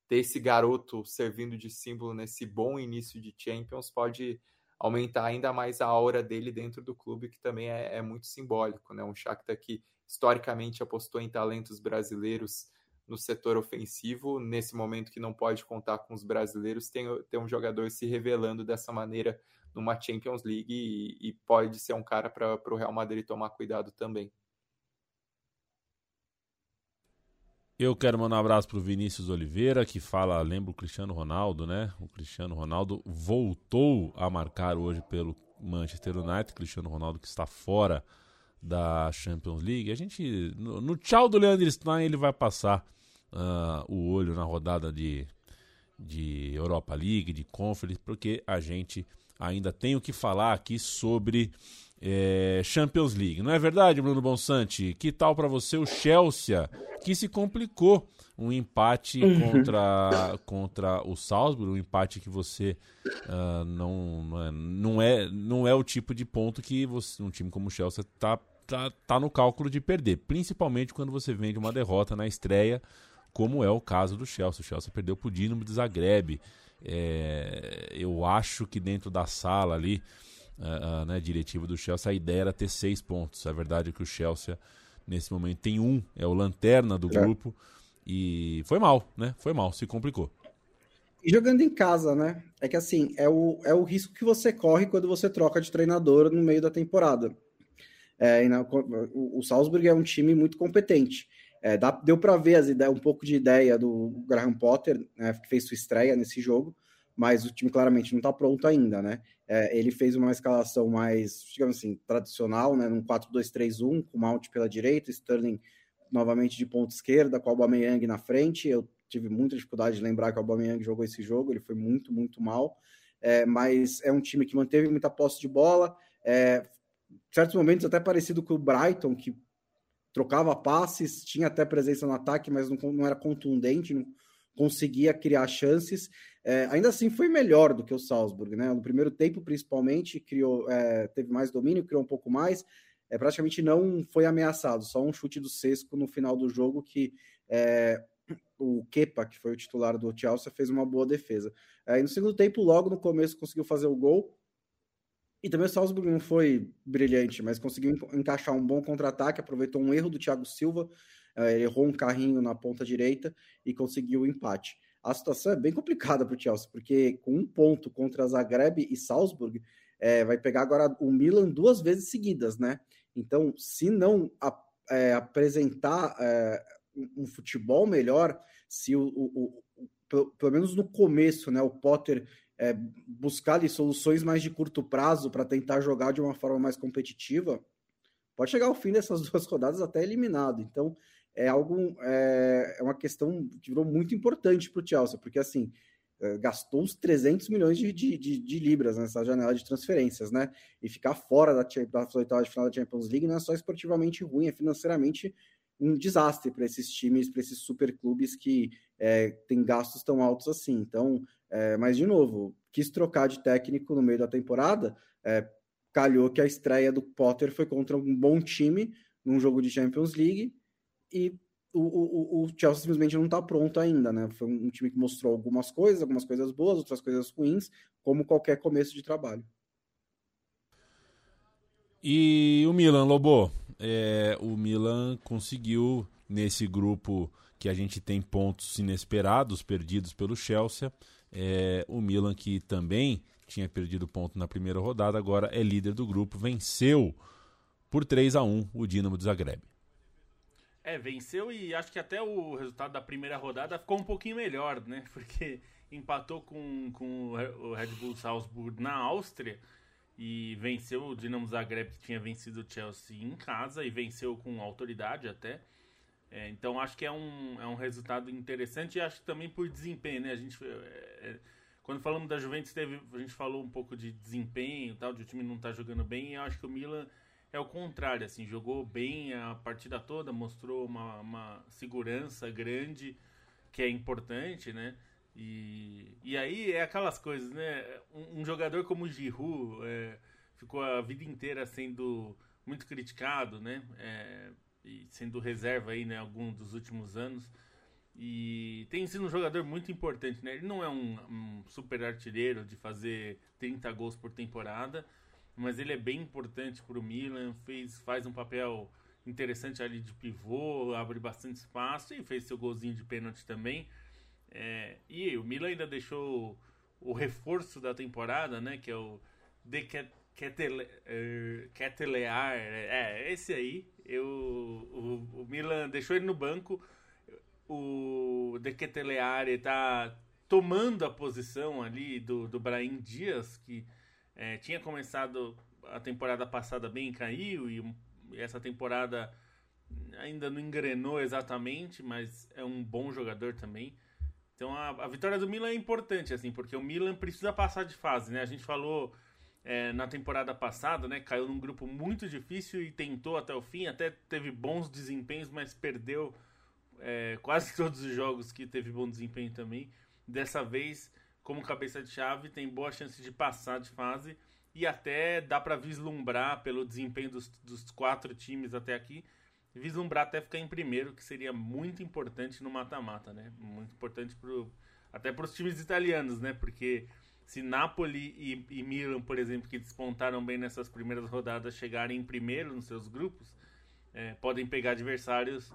ter esse garoto servindo de símbolo nesse bom início de Champions pode aumentar ainda mais a aura dele dentro do clube, que também é, é muito simbólico, né? Um Shakhtar que historicamente apostou em talentos brasileiros no setor ofensivo, nesse momento que não pode contar com os brasileiros, tem, tem um jogador se revelando dessa maneira numa Champions League e, e pode ser um cara para o Real Madrid tomar cuidado também. Eu quero mandar um abraço para o Vinícius Oliveira, que fala, lembra o Cristiano Ronaldo, né? O Cristiano Ronaldo voltou a marcar hoje pelo Manchester United. Cristiano Ronaldo que está fora da Champions League. A gente, no, no tchau do Leandro Stein, ele vai passar uh, o olho na rodada de, de Europa League, de Conference, porque a gente ainda tem o que falar aqui sobre é, Champions League. Não é verdade, Bruno Bonsante? Que tal para você o Chelsea, que se complicou um empate uhum. contra, contra o Salzburg, um empate que você uh, não, não é, não, é, não é o tipo de ponto que você, um time como o Chelsea está tá, tá no cálculo de perder, principalmente quando você vem de uma derrota na estreia, como é o caso do Chelsea. O Chelsea perdeu para o Dinamo de Zagreb. É, eu acho que dentro da sala ali uh, uh, né, diretiva do Chelsea, a ideia era ter seis pontos. A verdade é que o Chelsea, nesse momento, tem um, é o lanterna do é. grupo. E foi mal, né? Foi mal, se complicou. E jogando em casa, né? É que assim, é o, é o risco que você corre quando você troca de treinador no meio da temporada. É, na, o, o Salzburg é um time muito competente. É, dá, deu para ver as ideias, um pouco de ideia do Graham Potter, né, que fez sua estreia nesse jogo, mas o time claramente não está pronto ainda, né? É, ele fez uma escalação mais, digamos assim, tradicional, né? Num 4-2-3-1, com Mount pela direita, Sterling novamente de ponta esquerda, com o Aubameyang na frente. Eu tive muita dificuldade de lembrar que o Aubameyang jogou esse jogo, ele foi muito, muito mal. É, mas é um time que manteve muita posse de bola, é, certos momentos até parecido com o Brighton, que trocava passes, tinha até presença no ataque, mas não, não era contundente, não conseguia criar chances. É, ainda assim foi melhor do que o Salzburg, né? No primeiro tempo, principalmente, criou, é, teve mais domínio, criou um pouco mais. É, praticamente não foi ameaçado, só um chute do Sesco no final do jogo que é, o Kepa, que foi o titular do Chelsea, fez uma boa defesa. É, no segundo tempo, logo no começo, conseguiu fazer o gol. E também o Salzburg não foi brilhante, mas conseguiu encaixar um bom contra-ataque, aproveitou um erro do Thiago Silva, é, errou um carrinho na ponta direita e conseguiu o empate. A situação é bem complicada para o Chelsea, porque com um ponto contra Zagreb e Salzburg, é, vai pegar agora o Milan duas vezes seguidas, né? Então, se não a, é, apresentar é, um futebol melhor, se o, o, o, pelo, pelo menos no começo, né, o Potter é, buscar ali, soluções mais de curto prazo para tentar jogar de uma forma mais competitiva, pode chegar ao fim dessas duas rodadas até eliminado. Então, é algo, é, é uma questão que virou muito importante para o Chelsea, porque assim, é, gastou uns 300 milhões de, de, de, de, libras nessa janela de transferências, né? E ficar fora da, da oitava de final da Champions League não é só esportivamente ruim, é financeiramente um desastre para esses times, para esses super clubes que é, têm gastos tão altos assim. Então, é, mas, de novo, quis trocar de técnico no meio da temporada, é, calhou que a estreia do Potter foi contra um bom time num jogo de Champions League e o, o, o Chelsea simplesmente não está pronto ainda, né? Foi um time que mostrou algumas coisas, algumas coisas boas, outras coisas ruins, como qualquer começo de trabalho. E o Milan, Lobo? É, o Milan conseguiu nesse grupo que a gente tem pontos inesperados perdidos pelo Chelsea é, o Milan, que também tinha perdido ponto na primeira rodada, agora é líder do grupo, venceu por 3 a 1 o Dinamo de Zagreb. É, venceu e acho que até o resultado da primeira rodada ficou um pouquinho melhor, né? Porque empatou com, com o Red Bull Salzburg na Áustria e venceu o Dinamo Zagreb, que tinha vencido o Chelsea em casa e venceu com autoridade até. É, então acho que é um, é um resultado interessante e acho que também por desempenho, né? A gente, é, é, quando falamos da Juventus, teve, a gente falou um pouco de desempenho, tal, de o time não estar tá jogando bem. E eu acho que o Milan é o contrário, assim, jogou bem a partida toda, mostrou uma, uma segurança grande que é importante, né? E, e aí é aquelas coisas, né? Um, um jogador como o Giroud é, ficou a vida inteira sendo muito criticado, né? É, e sendo reserva aí, né, algum dos últimos anos. E tem sido um jogador muito importante, né? Ele não é um, um super artilheiro de fazer 30 gols por temporada, mas ele é bem importante para o Milan, fez, faz um papel interessante ali de pivô, abre bastante espaço e fez seu golzinho de pênalti também. É, e o Milan ainda deixou o reforço da temporada, né? Que é o De Ketelear. É, esse aí. Eu, o, o Milan deixou ele no banco. O De Ketelear está tomando a posição ali do, do Brahim Dias, que é, tinha começado a temporada passada bem, caiu, e, e essa temporada ainda não engrenou exatamente, mas é um bom jogador também. Então a, a, vitória do Milan é importante, assim, porque o Milan precisa passar de fase, né? A gente falou é, na temporada passada, né? Caiu num grupo muito difícil e tentou até o fim, até teve bons desempenhos, mas perdeu é, quase todos os jogos que teve bom desempenho também. Dessa vez, como cabeça de chave, tem boa chance de passar de fase e até dá para vislumbrar pelo desempenho dos, dos quatro times até aqui vislumbrar até ficar em primeiro, que seria muito importante no mata-mata, né? Muito importante pro, até para os times italianos, né? Porque se Napoli e, e, Milan, por exemplo, que despontaram bem nessas primeiras rodadas, chegarem em primeiro nos seus grupos, é, podem pegar adversários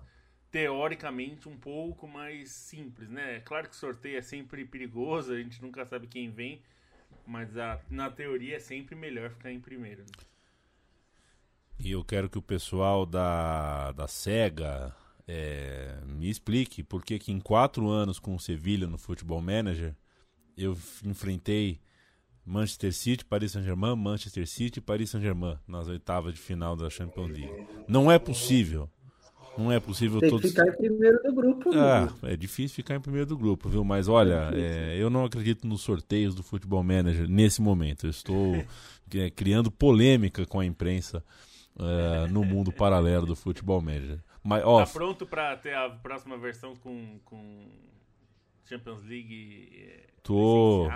teoricamente um pouco mais simples, né? É claro que sorteio é sempre perigoso, a gente nunca sabe quem vem, mas a, na teoria é sempre melhor ficar em primeiro. Né? E eu quero que o pessoal da, da SEGA é, me explique por que em quatro anos com o Sevilha no Futebol Manager eu enfrentei Manchester City, Paris Saint-Germain, Manchester City e Paris Saint-Germain nas oitavas de final da Champions League. Não é possível. Não é possível Tem todos. que ficar em primeiro do grupo. Ah, é difícil ficar em primeiro do grupo, viu? Mas olha, é, eu não acredito nos sorteios do Futebol Manager nesse momento. Eu estou é, criando polêmica com a imprensa é, no mundo paralelo do futebol manager. Mas, ó, tá pronto para ter a próxima versão com, com Champions League? Tô,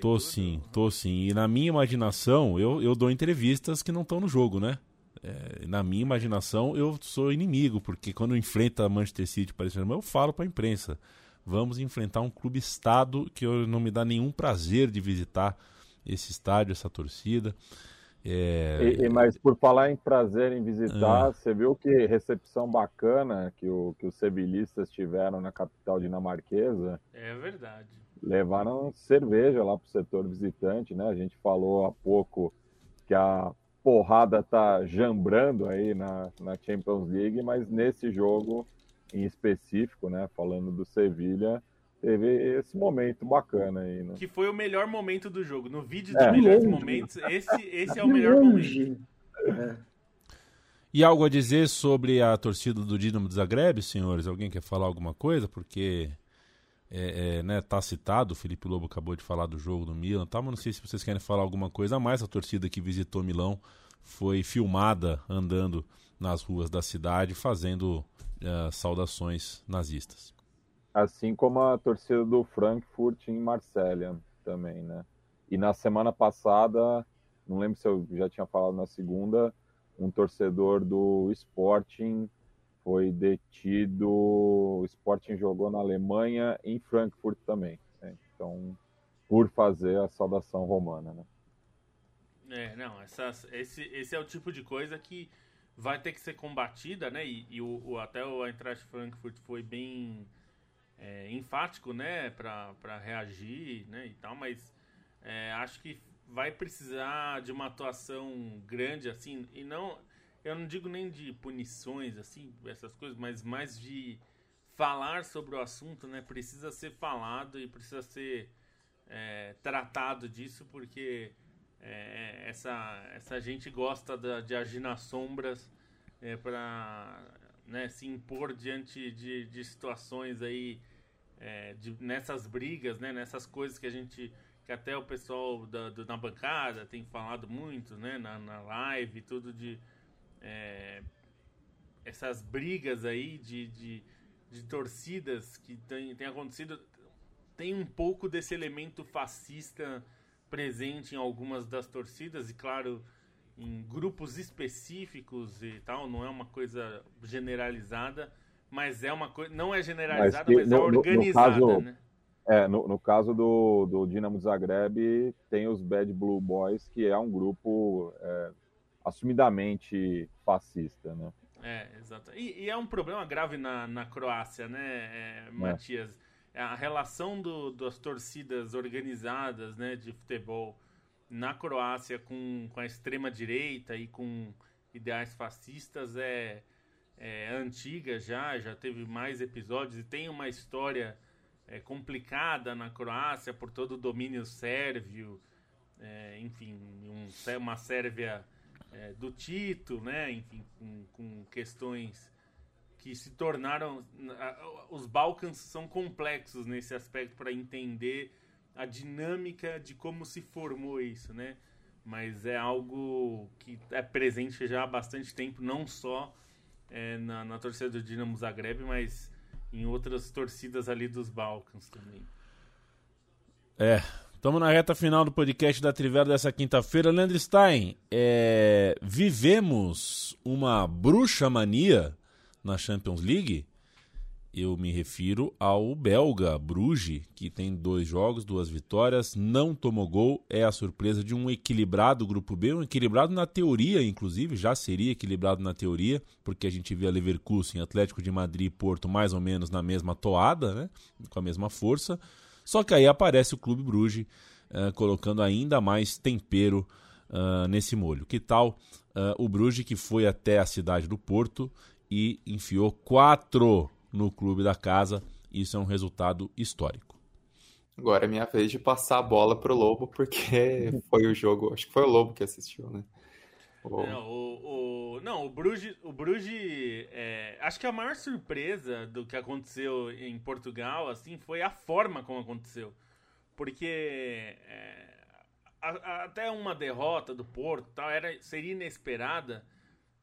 tô sim, tô sim. E na minha imaginação, eu, eu dou entrevistas que não estão no jogo, né? É, na minha imaginação, eu sou inimigo, porque quando enfrenta Manchester City, Paris Saint-Germain, eu falo para a imprensa: vamos enfrentar um clube-estado que eu, não me dá nenhum prazer de visitar esse estádio, essa torcida. É... E, e, mas por falar em prazer em visitar, ah. você viu que recepção bacana que, o, que os sevilhistas tiveram na capital dinamarquesa? É verdade. Levaram cerveja lá para o setor visitante, né? A gente falou há pouco que a porrada tá jambrando aí na, na Champions League, mas nesse jogo em específico, né? Falando do Sevilha, teve esse momento bacana aí, né? Que foi o melhor momento do jogo. No vídeo de é. melhores momentos, esse, esse é o melhor momento. É. E algo a dizer sobre a torcida do Dinamo de Zagreb, senhores? Alguém quer falar alguma coisa? Porque é, é, né, tá citado, o Felipe Lobo acabou de falar do jogo do Milan, tá? mas não sei se vocês querem falar alguma coisa a mais. A torcida que visitou Milão foi filmada andando nas ruas da cidade, fazendo uh, saudações nazistas. Assim como a torcida do Frankfurt em Marsella também, né? E na semana passada, não lembro se eu já tinha falado na segunda, um torcedor do Sporting foi detido. O Sporting jogou na Alemanha, em Frankfurt também. Né? Então, por fazer a saudação romana, né? É, não, essas, esse, esse é o tipo de coisa que vai ter que ser combatida, né? E, e o, o, até o Eintracht Frankfurt foi bem é, enfático, né, para reagir, né, e tal, mas é, acho que vai precisar de uma atuação grande, assim, e não, eu não digo nem de punições, assim, essas coisas, mas mais de falar sobre o assunto, né, precisa ser falado e precisa ser é, tratado disso, porque é, essa, essa gente gosta de agir nas sombras é, para né, se impor diante de, de situações aí é, de, nessas brigas, né, nessas coisas que a gente que até o pessoal da, do, na bancada tem falado muito, né, na, na live, tudo de é, essas brigas aí de, de, de torcidas que tem, tem acontecido, tem um pouco desse elemento fascista presente em algumas das torcidas e claro em grupos específicos e tal, não é uma coisa generalizada, mas é uma coisa, não é generalizada, mas, mas é organizada, no caso, né? É, no, no caso do, do Dinamo Zagreb, tem os Bad Blue Boys, que é um grupo é, assumidamente fascista, né? É, exato. E, e, é um problema grave na, na Croácia, né, é. Matias? É. A relação do, das torcidas organizadas né, de futebol na Croácia com, com a extrema-direita e com ideais fascistas é, é antiga já, já teve mais episódios e tem uma história é, complicada na Croácia por todo o domínio sérvio, é, enfim, um, uma Sérvia é, do Tito, né? Enfim, com, com, questões que se tornaram. Os Balcãs são complexos nesse aspecto para entender a dinâmica de como se formou isso, né? Mas é algo que é presente já há bastante tempo, não só é, na, na torcida do Dinamo Zagreb, mas em outras torcidas ali dos Balcãs também. É, estamos na reta final do podcast da Trivela dessa quinta-feira. Leandro Stein, é, vivemos uma bruxa mania na Champions League? Eu me refiro ao belga Bruges, que tem dois jogos, duas vitórias, não tomou gol, é a surpresa de um equilibrado grupo B, um equilibrado na teoria, inclusive, já seria equilibrado na teoria, porque a gente vê a Leverkusen, Atlético de Madrid e Porto mais ou menos na mesma toada, né? com a mesma força. Só que aí aparece o Clube Bruges, uh, colocando ainda mais tempero uh, nesse molho. Que tal uh, o Bruges que foi até a cidade do Porto e enfiou quatro no clube da casa. Isso é um resultado histórico. Agora é minha vez de passar a bola pro Lobo, porque foi o jogo, acho que foi o Lobo que assistiu, né? Não, o, o, não, o Bruges, o Bruges é, acho que a maior surpresa do que aconteceu em Portugal, assim, foi a forma como aconteceu. Porque é, a, a, até uma derrota do Porto tal, era, seria inesperada,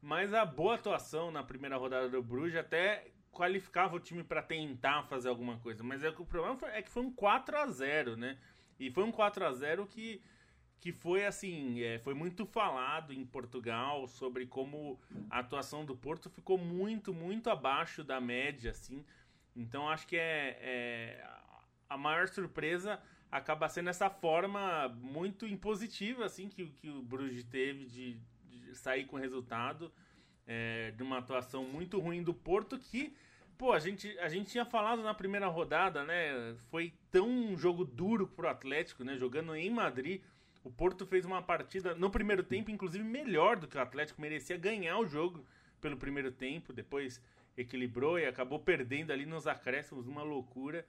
mas a boa atuação na primeira rodada do Bruges até qualificava o time para tentar fazer alguma coisa. Mas é que o problema foi, é que foi um 4 a 0 né? E foi um 4 a 0 que, que foi assim, é, foi muito falado em Portugal sobre como a atuação do Porto ficou muito, muito abaixo da média, assim. Então acho que é, é a maior surpresa acaba sendo essa forma muito impositiva assim que, que o Bruges teve de, de sair com resultado é, de uma atuação muito ruim do Porto que, pô, a gente, a gente tinha falado na primeira rodada, né? Foi tão um jogo duro pro Atlético, né? Jogando em Madrid. O Porto fez uma partida no primeiro tempo, inclusive melhor do que o Atlético, merecia ganhar o jogo pelo primeiro tempo, depois equilibrou e acabou perdendo ali nos acréscimos, uma loucura.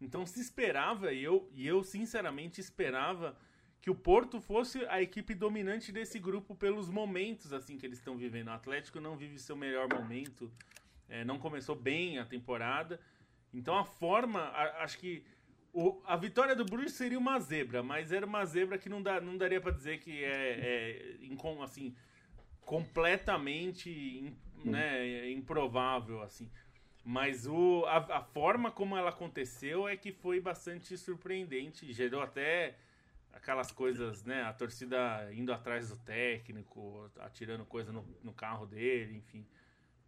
Então se esperava, e eu, e eu sinceramente esperava que o Porto fosse a equipe dominante desse grupo pelos momentos assim que eles estão vivendo. O Atlético não vive seu melhor momento, é, não começou bem a temporada. Então a forma, a, acho que o, a vitória do Bruges seria uma zebra, mas era uma zebra que não, dá, não daria para dizer que é, é assim completamente in, né, improvável assim. Mas o, a, a forma como ela aconteceu é que foi bastante surpreendente, gerou até aquelas coisas, né? A torcida indo atrás do técnico, atirando coisa no, no carro dele, enfim.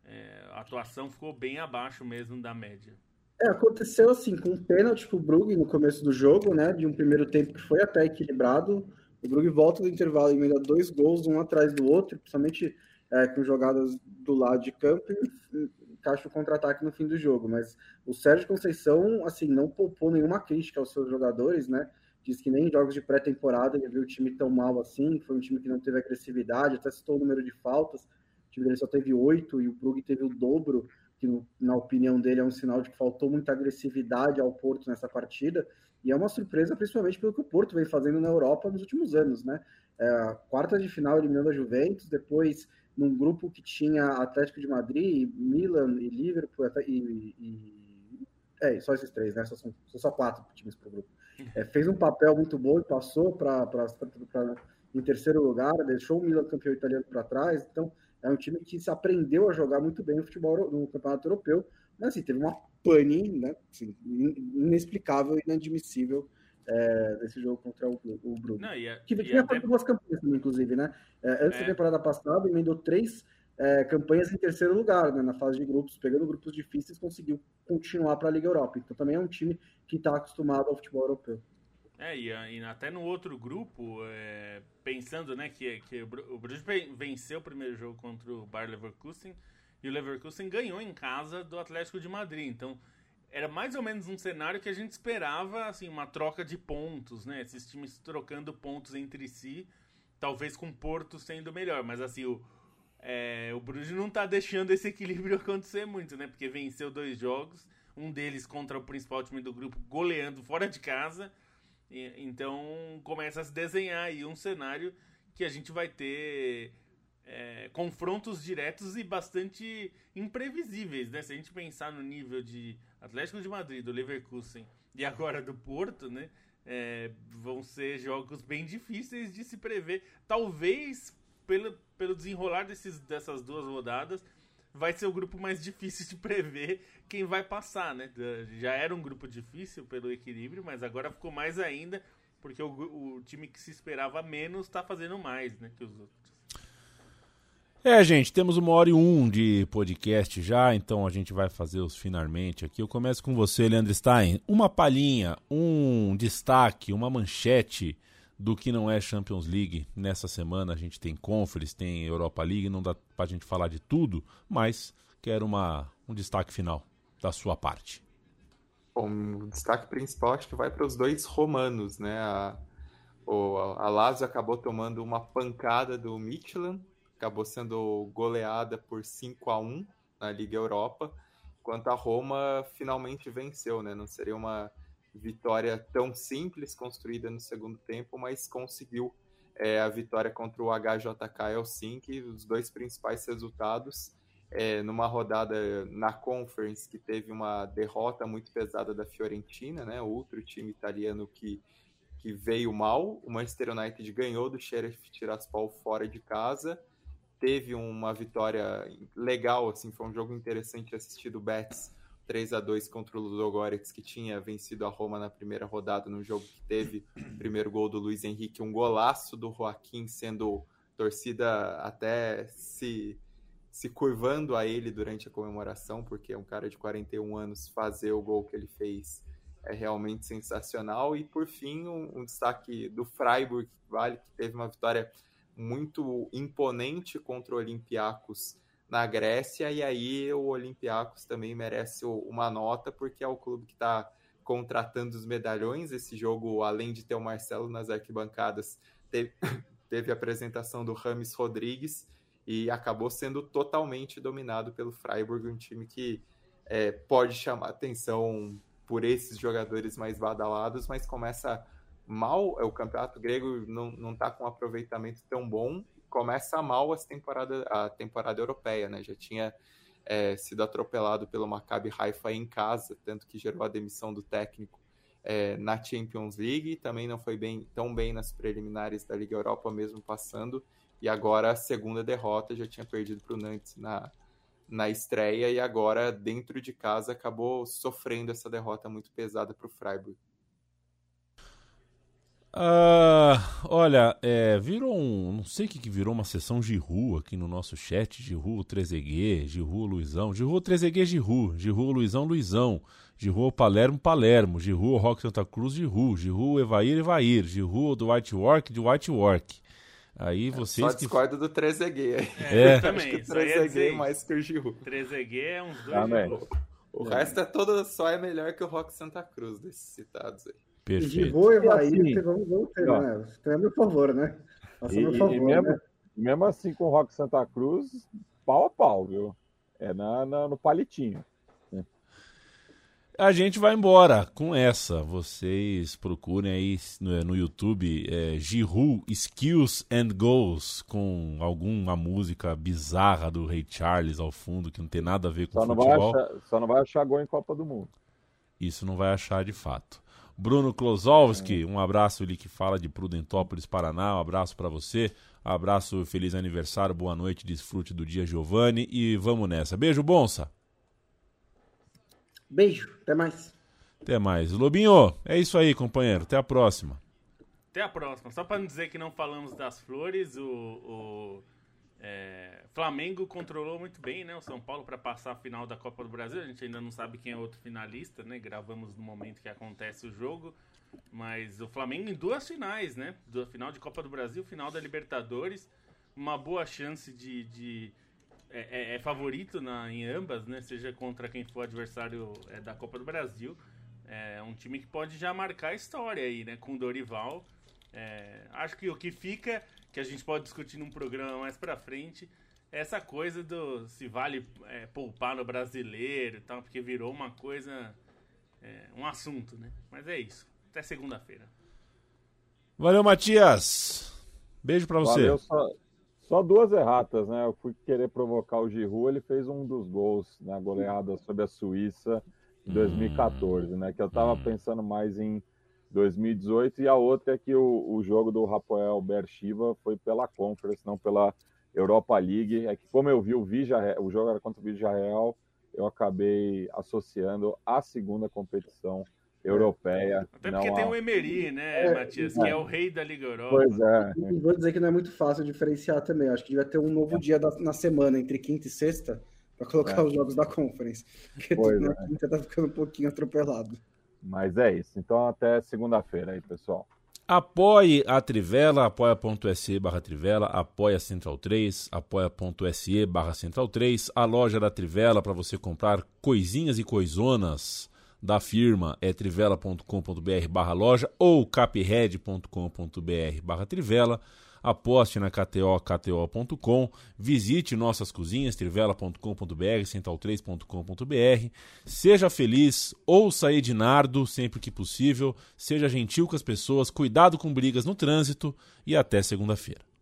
É, a atuação ficou bem abaixo mesmo da média. É, aconteceu assim, com um pênalti pro Brugge no começo do jogo, né? De um primeiro tempo que foi até equilibrado. O Brugge volta do intervalo e emenda dois gols, um atrás do outro, principalmente é, com jogadas do lado de campo e encaixa o contra-ataque no fim do jogo. Mas o Sérgio Conceição, assim, não poupou nenhuma crítica aos seus jogadores, né? diz que nem em jogos de pré-temporada ele viu o time tão mal assim, foi um time que não teve agressividade, até citou o número de faltas, o time dele só teve oito e o Brugge teve o dobro, que na opinião dele é um sinal de que faltou muita agressividade ao Porto nessa partida, e é uma surpresa principalmente pelo que o Porto vem fazendo na Europa nos últimos anos, né? É, quarta de final eliminando a Juventus, depois num grupo que tinha Atlético de Madrid, Milan e Liverpool, e, e é, só esses três, né? Só são, são só quatro times pro grupo. É, fez um papel muito bom e passou para em terceiro lugar, deixou o Milan campeão italiano para trás. Então, é um time que se aprendeu a jogar muito bem no futebol no campeonato europeu. Mas assim, teve uma pane né, assim, inexplicável e inadmissível é, desse jogo contra o, o Bruno. Não, e a, que tinha até... duas campanhas também, inclusive, né? É, antes é. da temporada passada, emendou três é, campanhas em terceiro lugar, né, na fase de grupos, pegando grupos difíceis, conseguiu continuar para a Liga Europa. Então também é um time que está acostumado ao futebol europeu. É, e, e, até no outro grupo, é, pensando né, que, que o Bruges venceu o primeiro jogo contra o Bayer Leverkusen e o Leverkusen ganhou em casa do Atlético de Madrid. Então, era mais ou menos um cenário que a gente esperava, assim, uma troca de pontos, né? Esses times trocando pontos entre si, talvez com o Porto sendo melhor. Mas, assim, o, é, o Bruges não está deixando esse equilíbrio acontecer muito, né? Porque venceu dois jogos, um deles contra o principal time do grupo, goleando fora de casa então começa a se desenhar aí um cenário que a gente vai ter é, confrontos diretos e bastante imprevisíveis, né? Se a gente pensar no nível de Atlético de Madrid, do Leverkusen e agora do Porto, né? É, vão ser jogos bem difíceis de se prever. Talvez pelo, pelo desenrolar desses, dessas duas rodadas, vai ser o grupo mais difícil de prever quem vai passar, né? Já era um grupo difícil pelo equilíbrio, mas agora ficou mais ainda, porque o, o time que se esperava menos está fazendo mais, né, que os outros. É, gente, temos uma hora e um de podcast já, então a gente vai fazer os finalmente aqui. Eu começo com você, Leandro Stein. Uma palhinha, um destaque, uma manchete do que não é Champions League. Nessa semana a gente tem Conference, tem Europa League, não dá pra gente falar de tudo, mas quero uma, um destaque final da sua parte. Bom, o destaque principal acho que vai para os dois romanos, né? A, o, a Lazio acabou tomando uma pancada do Michelin, acabou sendo goleada por 5 a 1 na Liga Europa, enquanto a Roma finalmente venceu, né? Não seria uma vitória tão simples construída no segundo tempo, mas conseguiu é, a vitória contra o HJK Helsinki, os dois principais resultados é, numa rodada na Conference que teve uma derrota muito pesada da Fiorentina, né, outro time italiano que, que veio mal. O Manchester United ganhou do Sheriff Tiraspol fora de casa, teve uma vitória legal, assim, foi um jogo interessante assistir do Betis 3 a 2 contra o Ludogorets, que tinha vencido a Roma na primeira rodada, no jogo que teve o primeiro gol do Luiz Henrique, um golaço do Joaquim, sendo torcida até se, se curvando a ele durante a comemoração, porque é um cara de 41 anos, fazer o gol que ele fez é realmente sensacional. E por fim, um, um destaque do Freiburg, vale, que teve uma vitória muito imponente contra o Olympiacos na Grécia, e aí o Olympiacos também merece uma nota, porque é o clube que está contratando os medalhões. Esse jogo, além de ter o Marcelo nas arquibancadas, teve, teve a apresentação do Rames Rodrigues e acabou sendo totalmente dominado pelo Freiburg, um time que é, pode chamar atenção por esses jogadores mais badalados, mas começa mal. O campeonato grego não está com um aproveitamento tão bom começa mal a temporada, a temporada europeia, né? Já tinha é, sido atropelado pelo Maccabi Haifa em casa, tanto que gerou a demissão do técnico é, na Champions League, também não foi bem tão bem nas preliminares da Liga Europa, mesmo passando, e agora a segunda derrota, já tinha perdido para o Nantes na, na estreia, e agora dentro de casa acabou sofrendo essa derrota muito pesada para o Freiburg. Uh, olha, é, virou um. Não sei o que, que virou uma sessão Giru aqui no nosso chat. Giru, Trezeguet, Giru, Luizão. Giru, Trezeguet, Giru. Giru, Luizão, Luizão. Giru, Palermo, Palermo. Giru, Rock Santa Cruz, Giru. Giru, Evair, Evair. Giru, do White Work, de White Work. Aí vocês. Só discordo do Trezeguet. É, é. também. Acho que o Trezeguet é mais que o Giru. Trezeguet é uns dois. o, o resto é todo só é melhor que o Rock Santa Cruz desses citados aí. Perfeito. vou Evair, assim, vamos, vamos ter, né? Você é meu favor, né? Faça e, meu favor, e mesmo, né? mesmo assim com o Rock Santa Cruz, pau a pau, viu? É na, na no palitinho. A gente vai embora com essa. Vocês procurem aí no, no YouTube é, Giroud Skills and Goals com alguma música bizarra do Ray Charles ao fundo que não tem nada a ver com só futebol. Não achar, só não vai achar gol em Copa do Mundo. Isso não vai achar de fato. Bruno Klozowski, um abraço ele que fala de Prudentópolis, Paraná, um abraço para você, um abraço, feliz aniversário, boa noite, desfrute do dia Giovanni e vamos nessa. Beijo, Bonsa. Beijo, até mais. Até mais. Lobinho, é isso aí, companheiro, até a próxima. Até a próxima. Só para não dizer que não falamos das flores, o, o Flamengo controlou muito bem, né? O São Paulo para passar a final da Copa do Brasil. A gente ainda não sabe quem é outro finalista, né? Gravamos no momento que acontece o jogo. Mas o Flamengo em duas finais, né? Final de Copa do Brasil, final da Libertadores. Uma boa chance de. de é, é, é, favorito na, em ambas, né? Seja contra quem for adversário é, da Copa do Brasil. É um time que pode já marcar a história aí, né? Com o Dorival. É, acho que o que fica, que a gente pode discutir num programa mais pra frente, essa coisa do se vale é, poupar no brasileiro e tal, porque virou uma coisa. É, um assunto, né? Mas é isso. Até segunda-feira. Valeu, Matias. Beijo pra você. Valeu, só, só, duas erratas, né? Eu fui querer provocar o Giroud, ele fez um dos gols na goleada sobre a Suíça em 2014, hum, né? Que eu tava hum. pensando mais em 2018 e a outra é que o, o jogo do Rafael Bershiva foi pela Conference, não pela Europa League. É que como eu vi o Vija, o jogo era contra o Villarreal, eu acabei associando a segunda competição europeia. Até porque tem o Emery, né, é, Matias, é. que é o rei da Liga Europa. Pois é. E vou dizer que não é muito fácil diferenciar também. Acho que devia ter um novo dia da, na semana, entre quinta e sexta, para colocar é. os jogos da Conference. Porque pois na é. quinta tá ficando um pouquinho atropelado. Mas é isso. Então até segunda-feira aí, pessoal. Apoie a Trivela, apoia.se barra Trivela, apoia Central 3, apoia.se barra Central 3, a loja da Trivela para você comprar coisinhas e coisonas da firma é trivela.com.br barra loja ou capred.com.br barra Trivela aposte na KTO, kto.com, visite nossas cozinhas, trivela.com.br, central3.com.br, seja feliz, ouça Ednardo sempre que possível, seja gentil com as pessoas, cuidado com brigas no trânsito. E até segunda-feira.